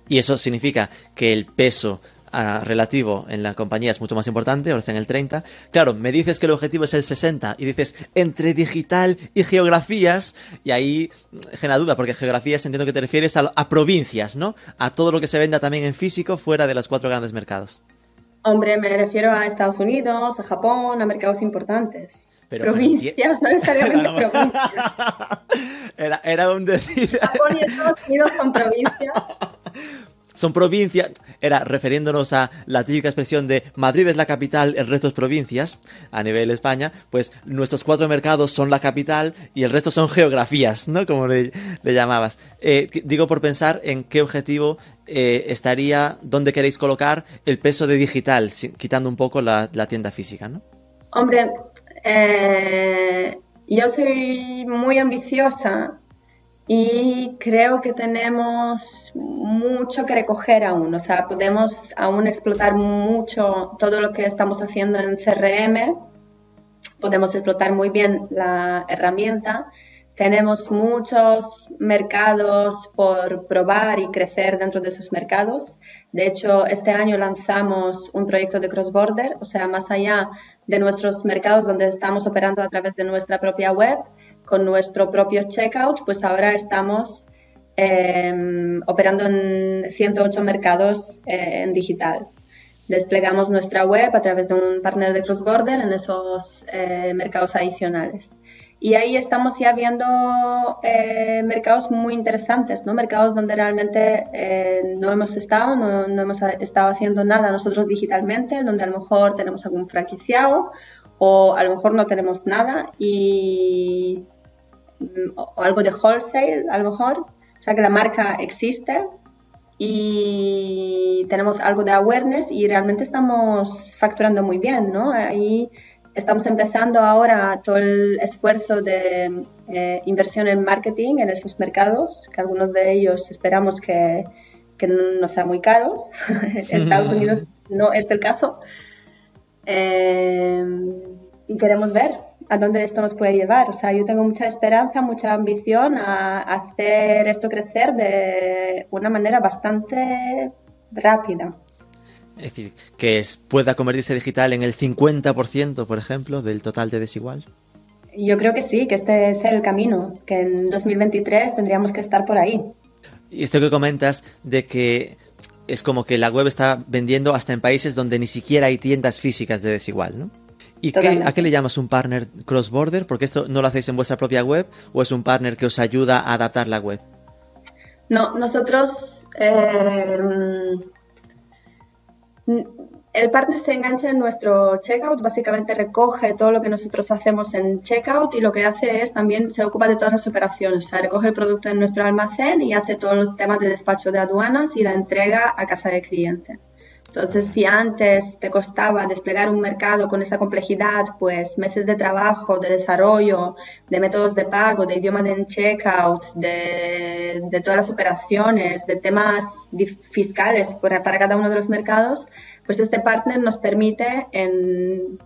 Y eso significa que el peso relativo en la compañía es mucho más importante, ahora está en el 30. Claro, me dices que el objetivo es el 60 y dices entre digital y geografías y ahí genera duda porque geografías entiendo que te refieres a, a provincias, ¿no? A todo lo que se venda también en físico fuera de los cuatro grandes mercados. Hombre, me refiero a Estados Unidos, a Japón, a mercados importantes. Pero, provincias, no necesariamente provincias. Era, era un decir. Japón y Estados Unidos son provincias. Son provincias, era refiriéndonos a la típica expresión de Madrid es la capital, el resto es provincias, a nivel España, pues nuestros cuatro mercados son la capital y el resto son geografías, ¿no? Como le, llamabas. Eh, digo por pensar en qué objetivo eh, estaría, dónde queréis colocar el peso de digital, quitando un poco la, tienda física, ¿no? Hombre, eh, yo soy muy ambiciosa y creo que tenemos mucho que recoger aún, o sea, podemos aún explotar mucho todo lo que estamos haciendo en CRM, podemos explotar muy bien la herramienta, tenemos muchos mercados por probar y crecer dentro de esos mercados. De hecho, este año lanzamos un proyecto de cross-border, o sea, más allá de nuestros mercados donde estamos operando a través de nuestra propia web, con nuestro propio checkout, pues ahora estamos em, operando en 108 mercados eh, en digital. Desplegamos nuestra web a través de un partner de cross-border en esos eh, mercados adicionales. Y ahí estamos ya viendo eh, mercados muy interesantes, ¿no? Mercados donde realmente no hemos estado, no, no, hemos estado haciendo nada nosotros digitalmente, donde a lo mejor tenemos algún franquiciado o a lo mejor no tenemos nada y o algo de wholesale, a lo mejor, o sea que la marca existe y tenemos algo de awareness y realmente estamos facturando muy bien, ¿no? Ahí estamos empezando ahora todo el esfuerzo de eh, inversión en marketing en esos mercados, que algunos de ellos esperamos que, que no sean muy caros. Estados Unidos no es el caso. Eh, y queremos ver a dónde esto nos puede llevar. O sea, yo tengo mucha esperanza, mucha ambición a hacer esto crecer de una manera bastante rápida. Es decir, que pueda convertirse digital en el 50%, por ejemplo, del total de desigual. Yo creo que sí, que este es el camino, que en 2023 tendríamos que estar por ahí. Y esto que comentas de que es como que la web está vendiendo hasta en países donde ni siquiera hay tiendas físicas de desigual, ¿no? ¿Y a qué le llamas un partner cross-border? Porque esto no lo hacéis en vuestra propia web o es un partner que os ayuda a adaptar la web. No, nosotros eh, el partner se engancha en nuestro checkout, básicamente recoge todo lo que nosotros hacemos en checkout y lo que hace es también se ocupa de todas las operaciones, o sea, recoge el producto en nuestro almacén y hace todos los temas de despacho de aduanas y la entrega a casa de cliente. Entonces, si antes te costaba desplegar un mercado con esa complejidad, pues meses de trabajo, de desarrollo, de métodos de pago, de idioma de checkout, de, de todas las operaciones, de temas fiscales para cada uno de los mercados, pues este partner nos permite en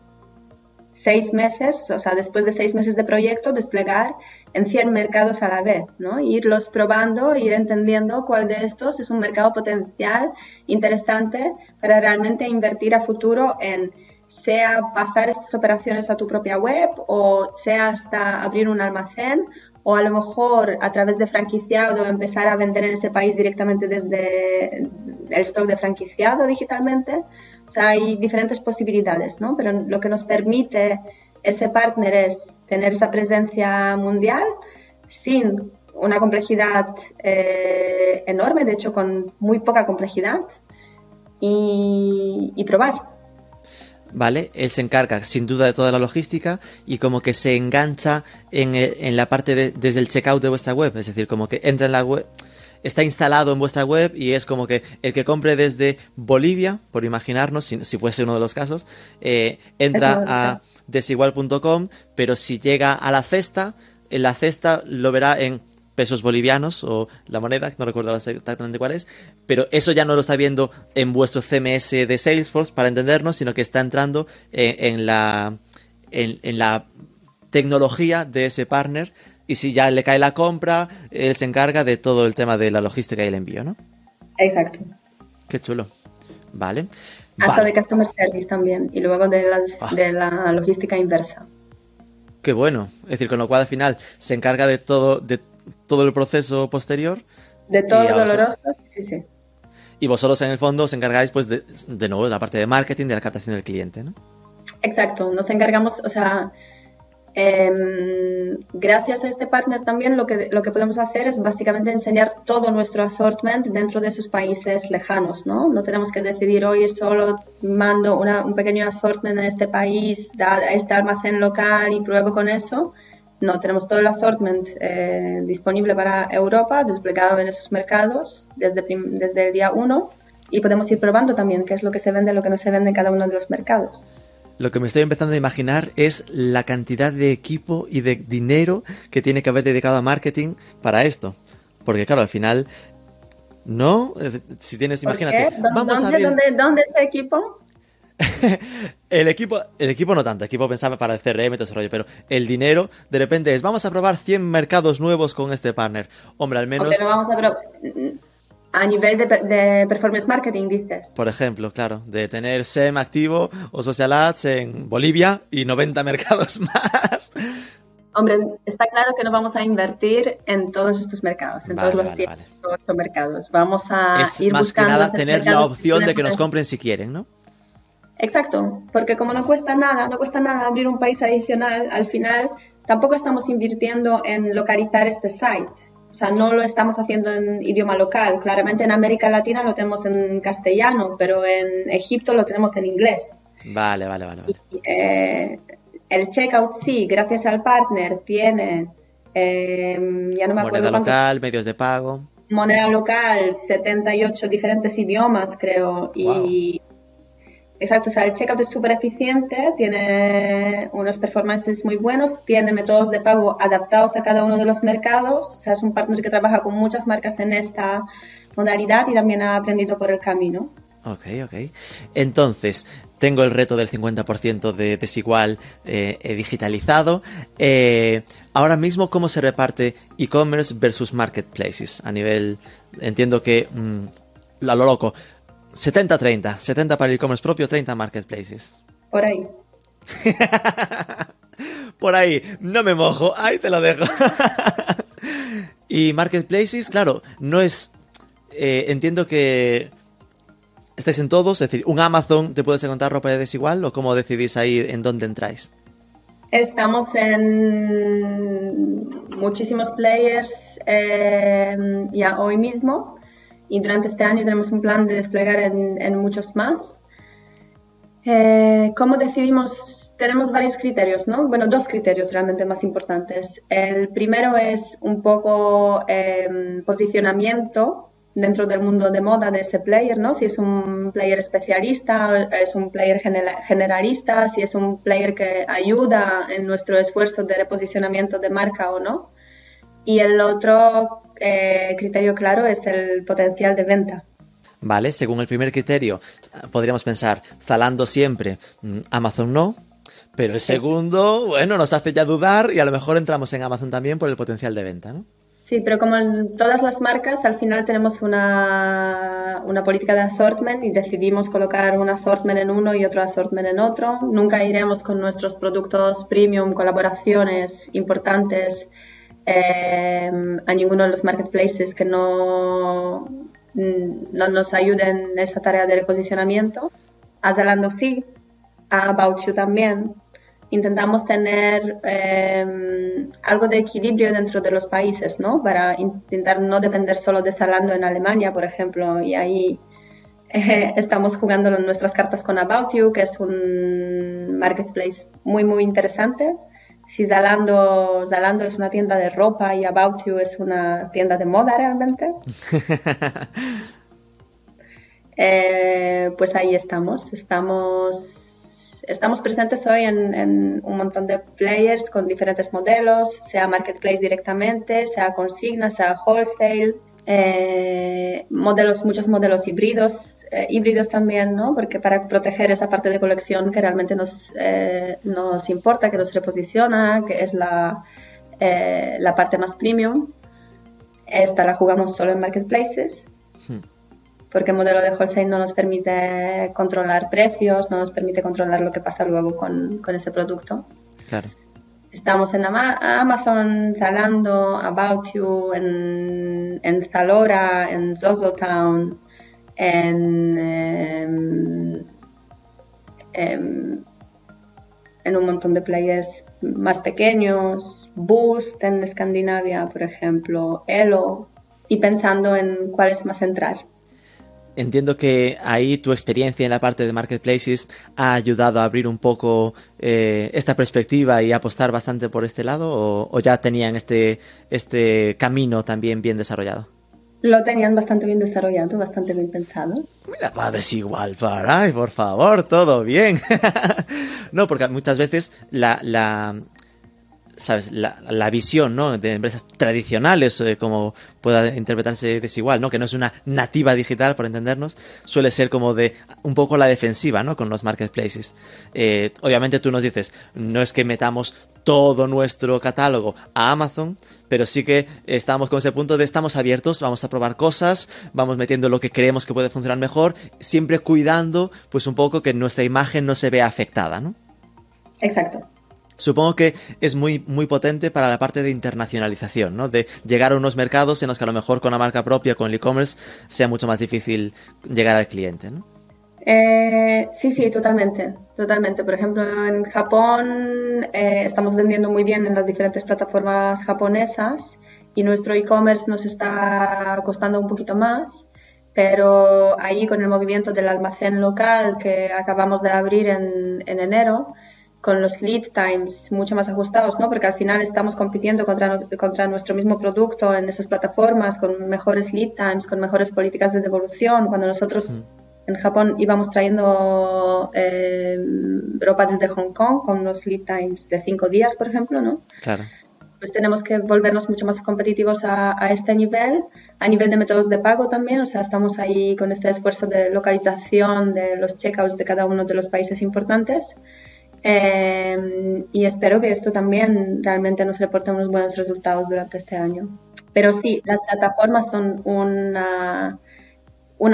seis meses, o sea, después de seis meses de proyecto, desplegar en 100 mercados a la vez, ¿no? Irlos probando, ir entendiendo cuál de estos es un mercado potencial interesante para realmente invertir a futuro en sea pasar estas operaciones a tu propia web o sea hasta abrir un almacén o a lo mejor a través de franquiciado empezar a vender en ese país directamente desde el stock de franquiciado digitalmente. O sea, hay diferentes posibilidades, ¿no? Pero lo que nos permite ese partner es tener esa presencia mundial sin una complejidad eh, enorme, de hecho con muy poca complejidad, y, probar. ¿vale? Él se encarga sin duda de toda la logística y como que se engancha en, en la parte de, desde el checkout de vuestra web, es decir, como que entra en la web, está instalado en vuestra web y es como que el que compre desde Bolivia, por imaginarnos, si, fuese uno de los casos, eh, entra a desigual.com, pero si llega a la cesta, en la cesta lo verá en pesos bolivianos o la moneda, no recuerdo exactamente cuál es, pero eso ya no lo está viendo en vuestro CMS de Salesforce para entendernos, sino que está entrando en, la, en la tecnología de ese partner y si ya le cae la compra, él se encarga de todo el tema de la logística y el envío, ¿no? Exacto. Qué chulo. Vale. Hasta Vale. de customer service también. Y luego de, las, Ah. de la logística inversa. Qué bueno. Es decir, con lo cual al final se encarga de todo, de todo el proceso posterior De todo lo vosotros- doloroso, sí, sí. y vosotros en el fondo os encargáis pues de, de nuevo de la parte de marketing, de la captación del cliente, ¿no? Exacto, nos encargamos, o sea, em, gracias a este partner también lo que, lo que podemos hacer es básicamente enseñar todo nuestro assortment dentro de sus países lejanos, ¿no? No tenemos que decidir hoy solo mando una- un pequeño assortment a este país, a este almacén local y pruebo con eso. No, tenemos todo el assortment eh, disponible para Europa, desplegado en esos mercados desde, desde el día uno y podemos ir probando también qué es lo que se vende, lo que no se vende en cada uno de los mercados. Lo que me estoy empezando a imaginar es la cantidad de equipo y de dinero que tiene que haber dedicado a marketing para esto. Porque claro, al final, ¿no? Si tienes, ¿Por imagínate, vamos a ¿Dónde, abrir... dónde, dónde está el equipo? El equipo, el equipo no tanto, el equipo pensaba para el CRM y todo ese rollo, pero el dinero de repente es, vamos a probar 100 mercados nuevos con este partner. Hombre, al menos, no vamos a pro- a nivel de, de performance marketing dices. por ejemplo, claro, de tener SEM activo o social ads en Bolivia y 90 mercados más. Hombre, está claro que no vamos a invertir en todos estos mercados, en Vale, todos los vale, 108 mercados. Vamos a es ir más que buscando nada esos tener la opción de que nos compren si quieren, ¿no? Exacto, porque como no cuesta nada, no cuesta nada abrir un país adicional, al final tampoco estamos invirtiendo en localizar este site. O sea, no lo estamos haciendo en idioma local. Claramente en América Latina lo tenemos en castellano, pero en Egipto lo tenemos en inglés. Vale, vale, vale, vale. Y, eh, el checkout sí, gracias al partner, tiene, eh, ya no me acuerdo Moneda local, medios de pago. moneda local, 78 diferentes idiomas, creo. Y exacto, o sea, el checkout es súper eficiente, tiene unos performances muy buenos, tiene métodos de pago adaptados a cada uno de los mercados. O sea, es un partner que trabaja con muchas marcas en esta modalidad y también ha aprendido por el camino. Ok, ok. Entonces, tengo el reto del 50% de desigual eh, digitalizado. Eh, ahora mismo, ¿cómo se reparte e-commerce versus marketplaces? A nivel, entiendo que, mm, a lo loco, 70-30. 70 para el e-commerce propio, 30 marketplaces. Por ahí. Por ahí, no me mojo, ahí te lo dejo. y marketplaces, claro, no es... eh, entiendo que estáis en todos, es decir, un Amazon te puedes encontrar ropa de desigual o cómo decidís ahí en dónde entráis. Estamos en muchísimos players eh, ya hoy mismo y durante este año tenemos un plan de desplegar en, muchos más. Eh, ¿Cómo decidimos? Tenemos varios criterios, ¿no? Bueno, dos criterios realmente más importantes. El primero es un poco eh, posicionamiento dentro del mundo de moda de ese player, ¿no? Si es un player especialista, es un player genera- generalista, si es un player que ayuda en nuestro esfuerzo de reposicionamiento de marca o no. Y el otro eh, criterio claro es el potencial de venta. Vale, según el primer criterio, podríamos pensar, Zalando siempre, mm, Amazon no. Pero el segundo, bueno, nos hace ya dudar y a lo mejor entramos en Amazon también por el potencial de venta, ¿no? Sí, pero como en todas las marcas, al final tenemos una, una política de assortment y decidimos colocar un assortment en uno y otro assortment en otro. Nunca iremos con nuestros productos premium, colaboraciones importantes eh, a ninguno de los marketplaces que no, no nos ayuden en esa tarea de reposicionamiento. A Zalando sí, a About You también intentamos tener eh, algo de equilibrio dentro de los países, ¿no? Para intentar no depender solo de Zalando en Alemania, por ejemplo, y ahí eh, estamos jugando nuestras cartas con About You, que es un marketplace muy, muy interesante. Si Zalando, Zalando es una tienda de ropa y About You es una tienda de moda realmente, eh, pues ahí estamos. Estamos, estamos presentes hoy en, en, un montón de players con diferentes modelos, sea marketplace directamente, sea consigna, sea wholesale. Eh, modelos, muchos modelos híbridos, eh, híbridos también, ¿no? Porque para proteger esa parte de colección que realmente nos, eh, nos importa, que nos reposiciona, que es la, eh, la parte más premium, esta la jugamos solo en marketplaces. Hmm porque el modelo de wholesale no nos permite controlar precios, no nos permite controlar lo que pasa luego con, con ese producto. Claro. Estamos en Amazon, Zalando, About You, en, en Zalora, en Zozotown, en, em, em, en un montón de players más pequeños, Boost en Escandinavia, por ejemplo, Elo, y pensando en cuál es más central. Entiendo que ahí tu experiencia en la parte de marketplaces ha ayudado a abrir un poco eh, esta perspectiva y apostar bastante por este lado o, ya tenían este, este camino también bien desarrollado. Lo tenían bastante bien desarrollado, bastante bien pensado. Mira, va desigual, para, ay, por favor, todo bien. no, porque muchas veces la, la, sabes, la, visión, ¿no? De empresas tradicionales, eh, como pueda interpretarse desigual, ¿no? Que no es una nativa digital, por entendernos, suele ser como de un poco la defensiva, ¿no? Con los marketplaces. Eh, obviamente tú nos dices, no es que metamos todo nuestro catálogo a Amazon, pero sí que estamos con ese punto de estamos abiertos, vamos a probar cosas, vamos metiendo lo que creemos que puede funcionar mejor, siempre cuidando, pues un poco que nuestra imagen no se vea afectada, ¿no? Exacto. Supongo que es muy, muy potente para la parte de internacionalización, ¿no? De llegar a unos mercados en los que a lo mejor con la marca propia, con el e-commerce, sea mucho más difícil llegar al cliente, ¿no? Eh, sí, sí, totalmente, totalmente. Por ejemplo, en Japón eh, estamos vendiendo muy bien en las diferentes plataformas japonesas y nuestro e-commerce nos está costando un poquito más, pero ahí con el movimiento del almacén local que acabamos de abrir en, en enero, con los lead times mucho más ajustados, ¿no? Porque al final estamos compitiendo contra, contra nuestro mismo producto en esas plataformas con mejores lead times, con mejores políticas de devolución. Cuando nosotros en Japón íbamos trayendo eh, ropa desde Hong Kong con unos lead times de cinco días, por ejemplo, ¿no? Claro. Pues tenemos que volvernos mucho más competitivos a, a este nivel, a nivel de métodos de pago también, o sea, estamos ahí con este esfuerzo de localización de los checkouts de cada uno de los países importantes. Em, y espero que esto también realmente nos reporte unos buenos resultados durante este año. Pero sí, las plataformas son una,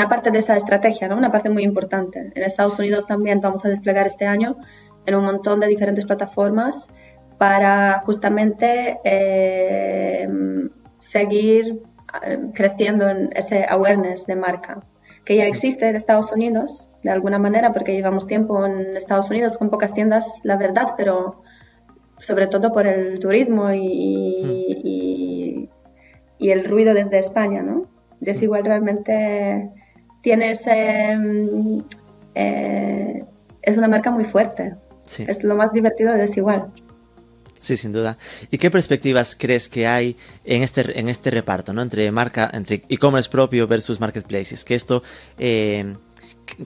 parte de esa estrategia, ¿no? una parte muy importante. En Estados Unidos también vamos a desplegar este año en un montón de diferentes plataformas para justamente em, seguir em, creciendo en ese awareness de marca que ya existe en Estados Unidos, de alguna manera, porque llevamos tiempo en Estados Unidos con pocas tiendas, la verdad, pero sobre todo por el turismo y, y, el ruido desde España, ¿no? Desigual realmente tiene ese... Mm, eh, es una marca muy fuerte. Es lo más divertido de Desigual. Sí, sin duda. ¿Y qué perspectivas crees que hay en este, en este reparto, ¿no? Entre marca, entre e-commerce propio versus marketplaces? Que esto eh,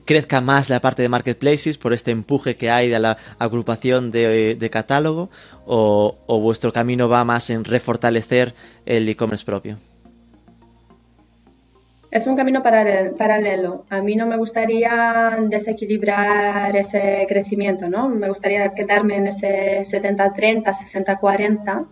crezca más la parte de marketplaces por este empuje que hay de la agrupación de, de catálogo, o, o vuestro camino va más en refortalecer el e-commerce propio. Es un camino paralelo. A mí no me gustaría desequilibrar ese crecimiento, ¿no? Me gustaría quedarme en ese 70-30, 60-40.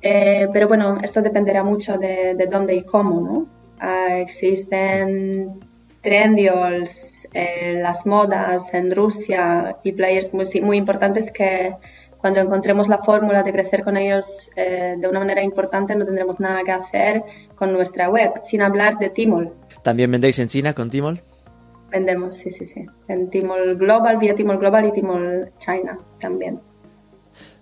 Eh, pero bueno, esto dependerá mucho de, dónde y cómo, ¿no? Ah, existen trendiols, eh, las modas en Rusia y players muy, muy importantes que cuando encontremos la fórmula de crecer con ellos eh, de una manera importante, no tendremos nada que hacer con nuestra web, sin hablar de Timol. ¿También vendéis en China con Timol? Vendemos, sí, sí, sí. En Timol Global, vía Timol Global y Timol China también.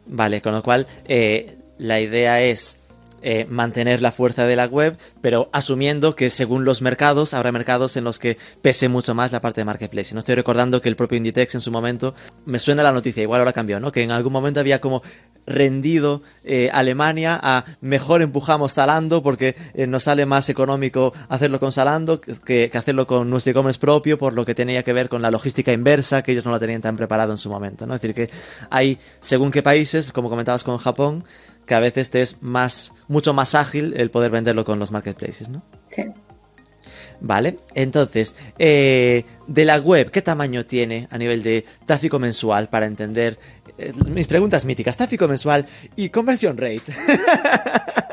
Vale, con lo cual eh, la idea es eh, mantener la fuerza de la web, pero asumiendo que según los mercados, habrá mercados en los que pese mucho más la parte de marketplace. No estoy recordando que el propio Inditex en su momento, me suena la noticia, igual ahora cambió, ¿no? Que en algún momento había como rendido eh, Alemania a mejor empujamos Salando porque eh, nos sale más económico hacerlo con Salando que, que hacerlo con nuestro e-commerce propio por lo que tenía que ver con la logística inversa que ellos no la tenían tan preparado en su momento, ¿no? Es decir, que hay, según qué países, como comentabas con Japón, que a veces te es más, mucho más ágil el poder venderlo con los marketplaces, ¿no? Sí. Vale, entonces, eh, de la web, ¿qué tamaño tiene a nivel de tráfico mensual para entender eh, mis preguntas míticas? Tráfico mensual y conversión rate.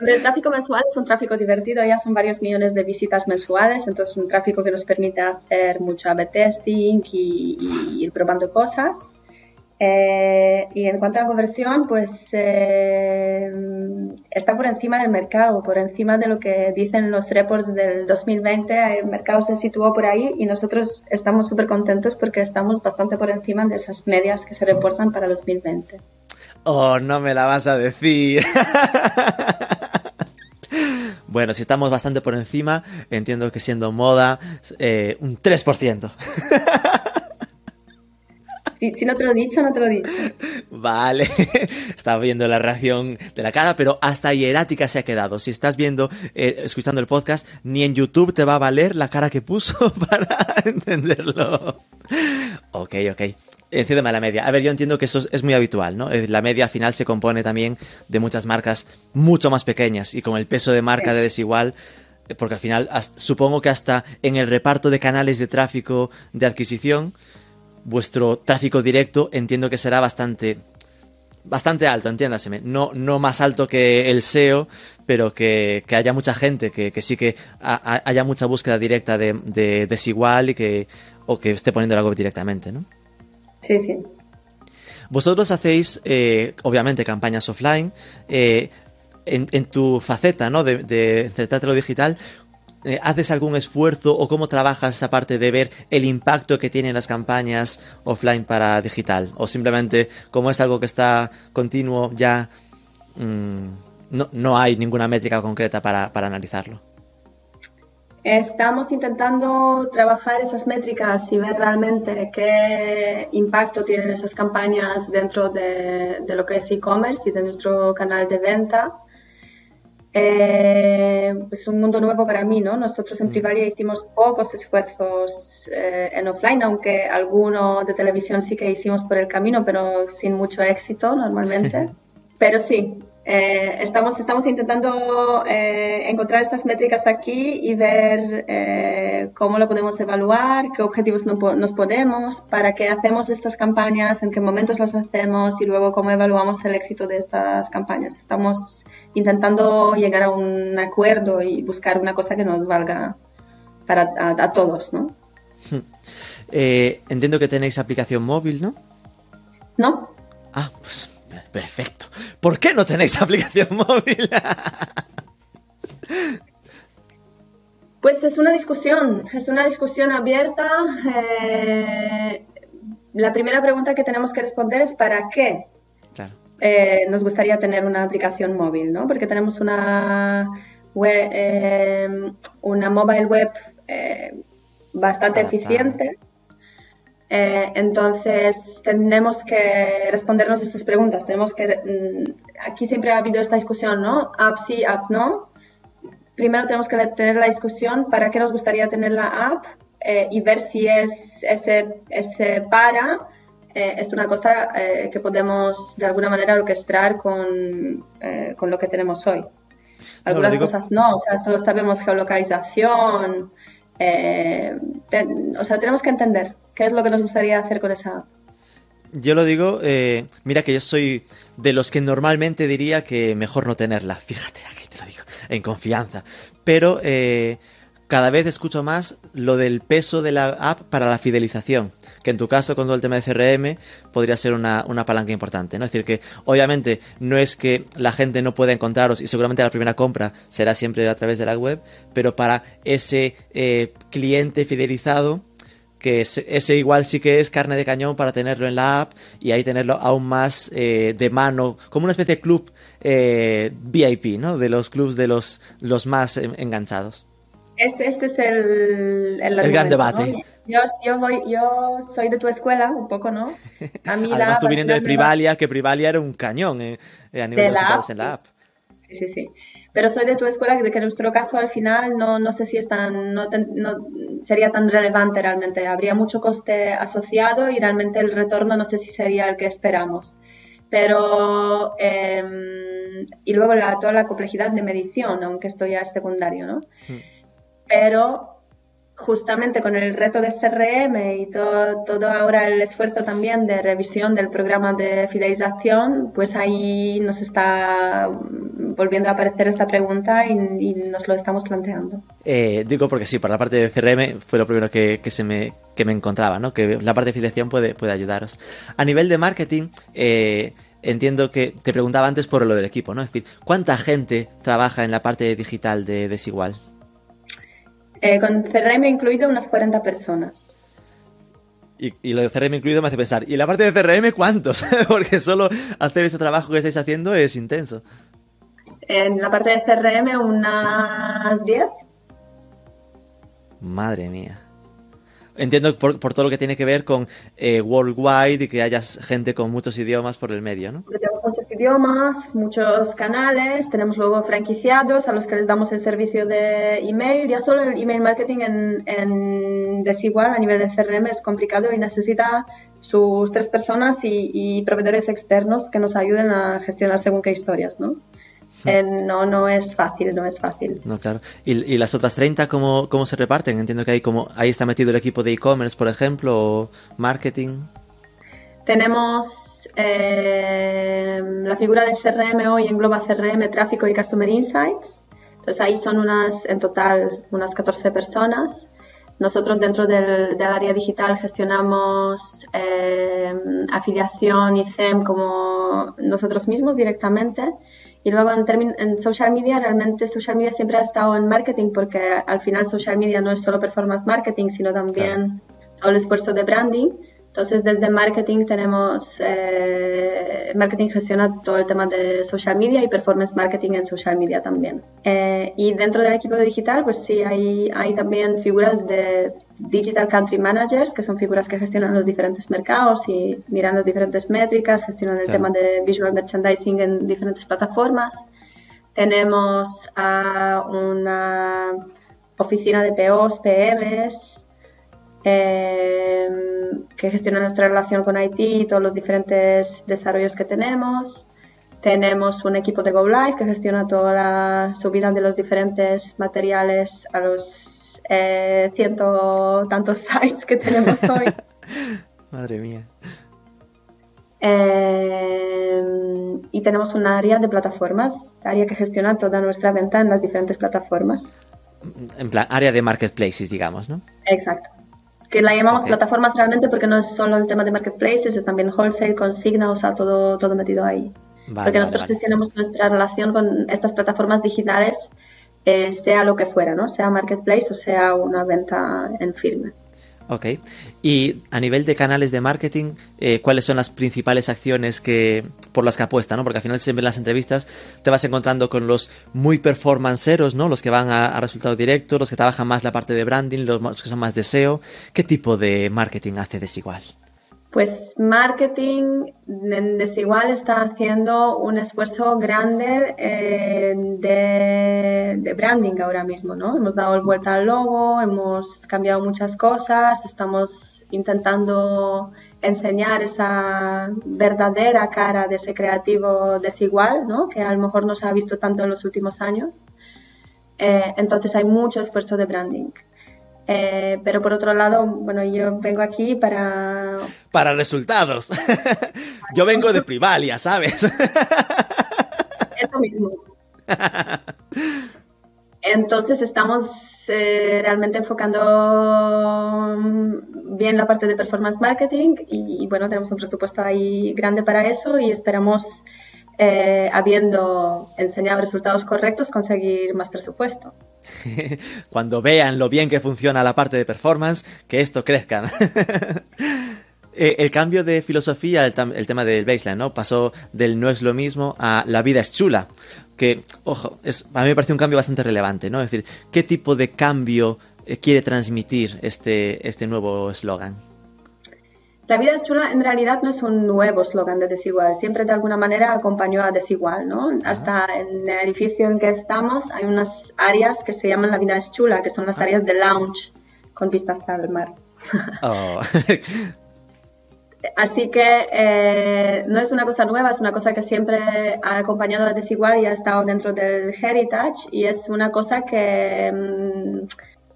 El tráfico mensual es un tráfico divertido, ya son varios millones de visitas mensuales, entonces un tráfico que nos permite hacer mucho A-B testing y, ir probando cosas. Eh, y en cuanto a conversión, pues eh, está por encima del mercado, por encima de lo que dicen los reports del 2020. El mercado se situó por ahí y nosotros estamos súper contentos porque estamos bastante por encima de esas medias que se reportan para 2020. Oh, no me la vas a decir. Bueno, si estamos bastante por encima, entiendo que siendo moda, eh, un 3%. Si, no te lo he dicho, no te lo he dicho. Vale, estaba viendo la reacción de la cara, pero hasta hierática se ha quedado. Si estás viendo, eh, escuchando el podcast, ni en YouTube te va a valer la cara que puso para entenderlo. Ok, ok. Encídeme la media. A ver, yo entiendo que eso es muy habitual, ¿no? La media al final se compone también de muchas marcas mucho más pequeñas y con el peso de marca de desigual, eh, porque al final supongo que hasta en el reparto de canales de tráfico de adquisición, vuestro tráfico directo entiendo que será bastante bastante alto, entiéndaseme. No, no más alto que el SEO, pero que, haya mucha gente, que, sí que haya mucha búsqueda directa de, desigual y que, o que esté poniendo la web directamente, ¿no? Sí, sí. Vosotros hacéis, eh, obviamente, campañas offline. Eh, en, tu faceta, ¿no? De, de lo digital, eh, ¿haces algún esfuerzo o cómo trabajas esa parte de ver el impacto que tienen las campañas offline para digital? ¿O simplemente, como es algo que está continuo, ya mm, no, hay ninguna métrica concreta para, analizarlo? Estamos intentando trabajar esas métricas y ver realmente qué impacto tienen esas campañas dentro de, de lo que es e-commerce y de nuestro canal de venta eh, es un mundo nuevo para mí, ¿no? Nosotros en mm. Privaria hicimos pocos esfuerzos eh, en offline, aunque alguno de televisión sí que hicimos por el camino, pero sin mucho éxito normalmente. pero sí, eh, estamos, estamos intentando eh, encontrar estas métricas aquí y ver eh, cómo lo podemos evaluar, qué objetivos nos ponemos, para qué hacemos estas campañas, en qué momentos las hacemos y luego cómo evaluamos el éxito de estas campañas. Estamos intentando llegar a un acuerdo y buscar una cosa que nos valga para a, todos, ¿no? entiendo que tenéis aplicación móvil, ¿no? No. Ah, pues Perfecto. ¿Por qué no tenéis aplicación móvil? pues es una discusión, es una discusión abierta. Eh, la primera pregunta que tenemos que responder es ¿para qué? Eh, nos gustaría tener una aplicación móvil, ¿no? Porque tenemos una web, eh, una mobile web bastante eficiente eh, entonces, tenemos que respondernos estas preguntas. Tenemos que, mm, aquí siempre ha habido esta discusión, ¿no? App sí, app no. Primero tenemos que tener la discusión para qué nos gustaría tener la app eh, y ver si es ese, ese para eh, es una cosa que podemos de alguna manera orquestar con, con lo que tenemos hoy. Algunas cosas no, o sea, todos sabemos geolocalización, eh, o sea, tenemos que entender qué es lo que nos gustaría hacer con esa Yo lo digo, eh, mira que yo soy de los que normalmente diría que mejor no tenerla. Fíjate, aquí te lo digo, en confianza. Pero eh, cada vez escucho más lo del peso de la app para la fidelización, que en tu caso con todo el tema de CRM podría ser una, palanca importante, ¿no? Es decir, que obviamente no es que la gente no pueda encontraros y seguramente la primera compra será siempre a través de la web, pero para ese eh, cliente fidelizado, que ese igual sí que es carne de cañón para tenerlo en la app y ahí tenerlo aún más eh, de mano, como una especie de club eh, VIP, ¿no? De los clubs de los, los más enganchados. Este, este es el, el, gran debate. Yo, yo, voy, yo soy de tu escuela, un poco, ¿no? A mí Además, tú viniendo de Privalia, que Privalia era un cañón eh, a nivel de, la en la app. Sí, sí, sí. Pero soy de tu escuela, de que en nuestro caso al final no, no sé si es tan, no, no, sería tan relevante realmente. Habría mucho coste asociado y realmente el retorno no sé si sería el que esperamos. Pero, em, y luego la, toda la complejidad de medición, aunque esto ya es secundario, ¿no? Hmm pero justamente con el reto de CRM y todo, todo ahora el esfuerzo también de revisión del programa de fidelización, pues ahí nos está volviendo a aparecer esta pregunta y, nos lo estamos planteando. Eh, digo porque sí, por la parte de CRM fue lo primero que, se me, que me encontraba, ¿no? que la parte de fidelización puede, puede ayudaros. A nivel de marketing, eh, entiendo que te preguntaba antes por lo del equipo, ¿no? Es decir, ¿cuánta gente trabaja en la parte digital de Desigual? Eh, con CRM incluido unas 40 personas. Y, lo de CRM incluido me hace pensar, ¿y la parte de CRM cuántos? Porque solo hacer ese trabajo que estáis haciendo es intenso. En la parte de CRM unas 10. Madre mía. Entiendo por, por, todo lo que tiene que ver con eh, worldwide y que haya gente con muchos idiomas por el medio, ¿no? Muchos idiomas, muchos canales, tenemos luego franquiciados a los que les damos el servicio de email. Ya solo el email marketing en, en desigual a nivel de CRM es complicado y necesita sus tres personas y, y proveedores externos que nos ayuden a gestionar según qué historias, ¿no? Eh, no, no es fácil, no es fácil. No, claro. ¿Y, las otras 30 ¿cómo, cómo se reparten? Entiendo que ahí, como, ahí está metido el equipo de e-commerce, por ejemplo, o marketing. Tenemos eh, la figura de CRM hoy engloba CRM, tráfico y Customer Insights. Entonces ahí son unas, en total, unas 14 personas. Nosotros dentro del, área digital gestionamos eh, afiliación y SEM como nosotros mismos directamente y luego en, en social media, realmente social media siempre ha estado en marketing porque al final social media no es solo performance marketing, sino también todo el esfuerzo de branding. Entonces, desde marketing tenemos, eh, marketing gestiona todo el tema de social media y performance marketing en social media también. Eh, y dentro del equipo de digital, pues sí, hay, hay también figuras de digital country managers, que son figuras que gestionan los diferentes mercados y miran las diferentes métricas, gestionan el tema de visual merchandising en diferentes plataformas. Tenemos a una oficina de POs, PMs, Em, que gestiona nuestra relación con IT y todos los diferentes desarrollos que tenemos. Tenemos un equipo de Go Live que gestiona toda la subida de los diferentes materiales a los eh, ciento tantos sites que tenemos hoy. Madre mía. Em, y tenemos un área de plataformas, área que gestiona toda nuestra venta en las diferentes plataformas. En plan, área de marketplaces, digamos, ¿no? Exacto que la llamamos plataformas realmente porque no es solo el tema de marketplaces, es también wholesale, consigna, o sea, todo, todo metido ahí. porque nosotros gestionamos nuestra relación con estas plataformas digitales, eh, sea lo que fuera, ¿no? Sea marketplace o sea una venta en firme. Ok. Y a nivel de canales de marketing, eh, ¿cuáles son las principales acciones que por las que apuesta, ¿no? Porque al final siempre en las entrevistas te vas encontrando con los muy performanceros, ¿no? Los que van a, a resultado directo, los que trabajan más la parte de branding, los que son más de SEO. ¿Qué tipo de marketing hace Desigual? Pues marketing en Desigual está haciendo un esfuerzo grande eh, de, branding ahora mismo, ¿no? Hemos dado vuelta al logo, hemos cambiado muchas cosas, estamos intentando enseñar esa verdadera cara de ese creativo desigual, ¿no? Que a lo mejor no se ha visto tanto en los últimos años. Eh, entonces hay mucho esfuerzo de branding. Eh, pero por otro lado, bueno, yo vengo aquí para... Para resultados. yo vengo de Privalia, ¿sabes? Eso mismo. Entonces estamos eh, realmente enfocando bien la parte de performance marketing y, bueno, tenemos un presupuesto ahí grande para eso y esperamos, eh, habiendo enseñado resultados correctos, conseguir más presupuesto. cuando vean lo bien que funciona la parte de performance, que esto crezca. Eh, el cambio de filosofía, el, tema del baseline, ¿no? Pasó del no es lo mismo a la vida es chula. Que, ojo, es, a mí me parece un cambio bastante relevante, ¿no? Es decir, ¿qué tipo de cambio eh, quiere transmitir este, este nuevo eslogan? La vida es chula en realidad no es un nuevo eslogan de Desigual, siempre de alguna manera acompañó a Desigual, ¿no? Hasta en el edificio en que estamos hay unas áreas que se llaman La vida es chula, que son las ah. áreas de lounge con vistas al mar. Oh. Así que eh, no es una cosa nueva, es una cosa que siempre ha acompañado a Desigual y ha estado dentro del Heritage y es una cosa que... Mm,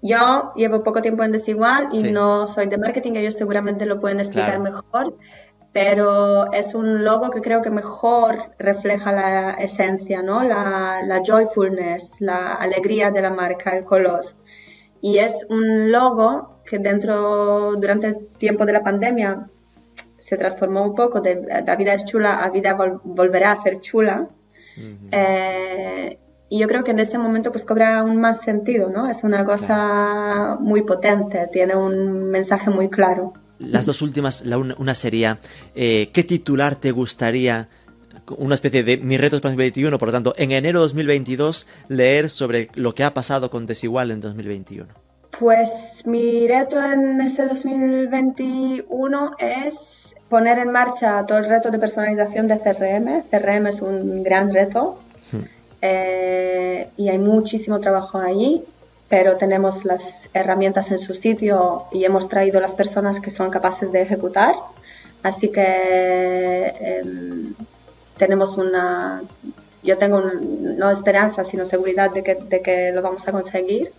yo llevo poco tiempo en Desigual y no soy de marketing, ellos seguramente lo pueden explicar mejor, pero es un logo que creo que mejor refleja la esencia, ¿no? La, la joyfulness, la alegría de la marca, el color. Y es un logo que dentro, durante el tiempo de la pandemia, se transformó un poco de la vida es chula a vida volverá a ser chula. Y yo creo que en este momento pues cobra aún más sentido, ¿no? Es una cosa muy potente, tiene un mensaje muy claro. Las dos últimas, la una, sería, eh, ¿qué titular te gustaría una especie de mi reto es 2021, por lo tanto, en enero de 2022 leer sobre lo que ha pasado con Desigual en 2021. Pues mi reto en ese 2021 es poner en marcha todo el reto de personalización de CRM. CRM es un gran reto eh, y hay muchísimo trabajo allí, pero tenemos las herramientas en su sitio y hemos traído las personas que son capaces de ejecutar. Así que em, tenemos una, yo tengo no esperanza, sino seguridad de que, de que lo vamos a conseguir.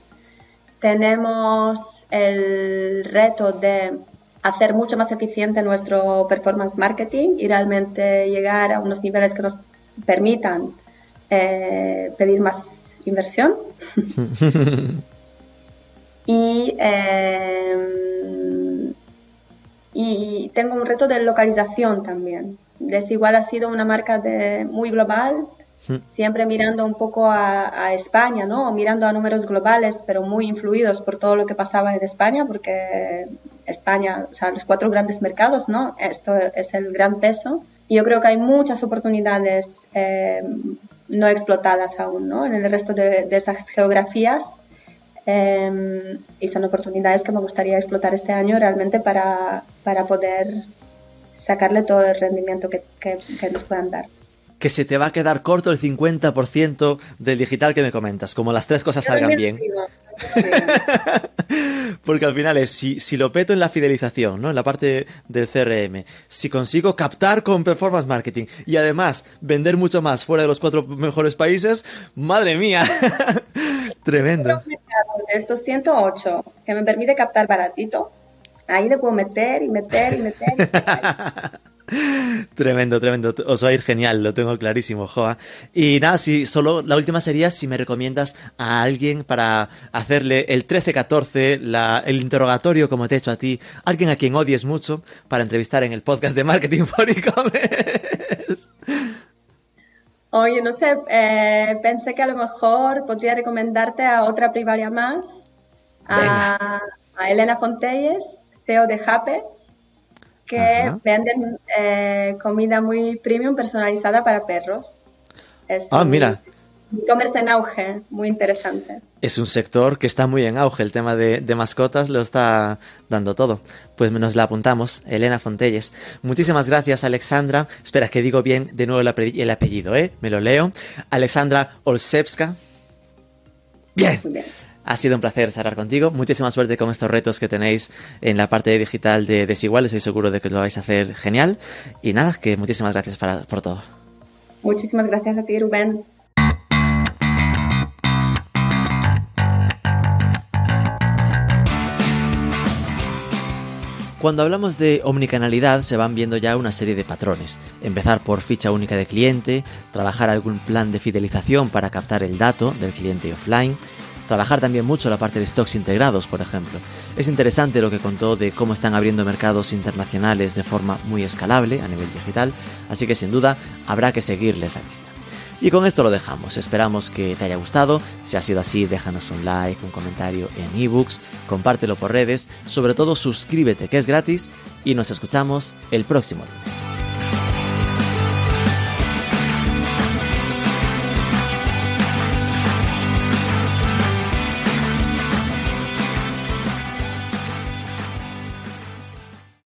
Tenemos el reto de hacer mucho más eficiente nuestro performance marketing y realmente llegar a unos niveles que nos permitan eh, pedir más inversión. y, em, y tengo un reto de localización también. Desigual ha sido una marca de, muy global, siempre mirando un poco a, España, ¿no? mirando a números globales, pero muy influidos por todo lo que pasaba en España, porque España, o sea, los cuatro grandes mercados, ¿no? Esto es el gran peso. Y yo creo que hay muchas oportunidades eh, no explotadas aún ¿no? en el resto de, estas geografías. Em, y son oportunidades que me gustaría explotar este año realmente para, para poder sacarle todo el rendimiento que, que, nos puedan dar que se te va a quedar corto el 50% del digital que me comentas, como las tres cosas salgan bien. Porque al final es, si, si, lo peto en la fidelización, ¿no? En la parte del CRM, si consigo captar con performance marketing y además vender mucho más fuera de los cuatro mejores países, madre mía. Tremendo. De estos 108 que me permite captar baratito, ahí le puedo meter y meter y meter. Y meter. Tremendo, tremendo. Os va a ir genial, lo tengo clarísimo, Joa. Y nada, si solo la última sería si me recomiendas a alguien para hacerle el 13-14, el interrogatorio, como te he hecho a ti, alguien a quien odies mucho, para entrevistar en el podcast de Marketing for E-Commerce. Oye, no sé, eh, pensé que a lo mejor podría recomendarte a otra primaria más, a, a, Elena Fontelles, CEO de Japes que venden eh, comida muy premium personalizada para perros. Es ah, mira. E-commerce en auge, muy interesante. Es un sector que está muy en auge, el tema de, mascotas lo está dando todo. Pues nos la apuntamos, Elena Fontelles. Muchísimas gracias, Alexandra. Espera, que digo bien de nuevo el, apellido, ¿eh? Me lo leo. Alexandra Olsevska. Bien. Muy bien. Ha sido un placer hablar contigo. Muchísima suerte con estos retos que tenéis en la parte digital de Desigual. Estoy seguro de que lo vais a hacer genial. Y nada, que muchísimas gracias por todo. Muchísimas gracias a ti, Rubén. Cuando hablamos de omnicanalidad se van viendo ya una serie de patrones. Empezar por ficha única de cliente, trabajar algún plan de fidelización para captar el dato del cliente offline, trabajar también mucho la parte de stocks integrados, por ejemplo. Es interesante lo que contó de cómo están abriendo mercados internacionales de forma muy escalable a nivel digital, así que sin duda habrá que seguirles la vista. Y con esto lo dejamos, esperamos que te haya gustado, si ha sido así déjanos un like, un comentario en ebooks, compártelo por redes, sobre todo suscríbete que es gratis y nos escuchamos el próximo lunes.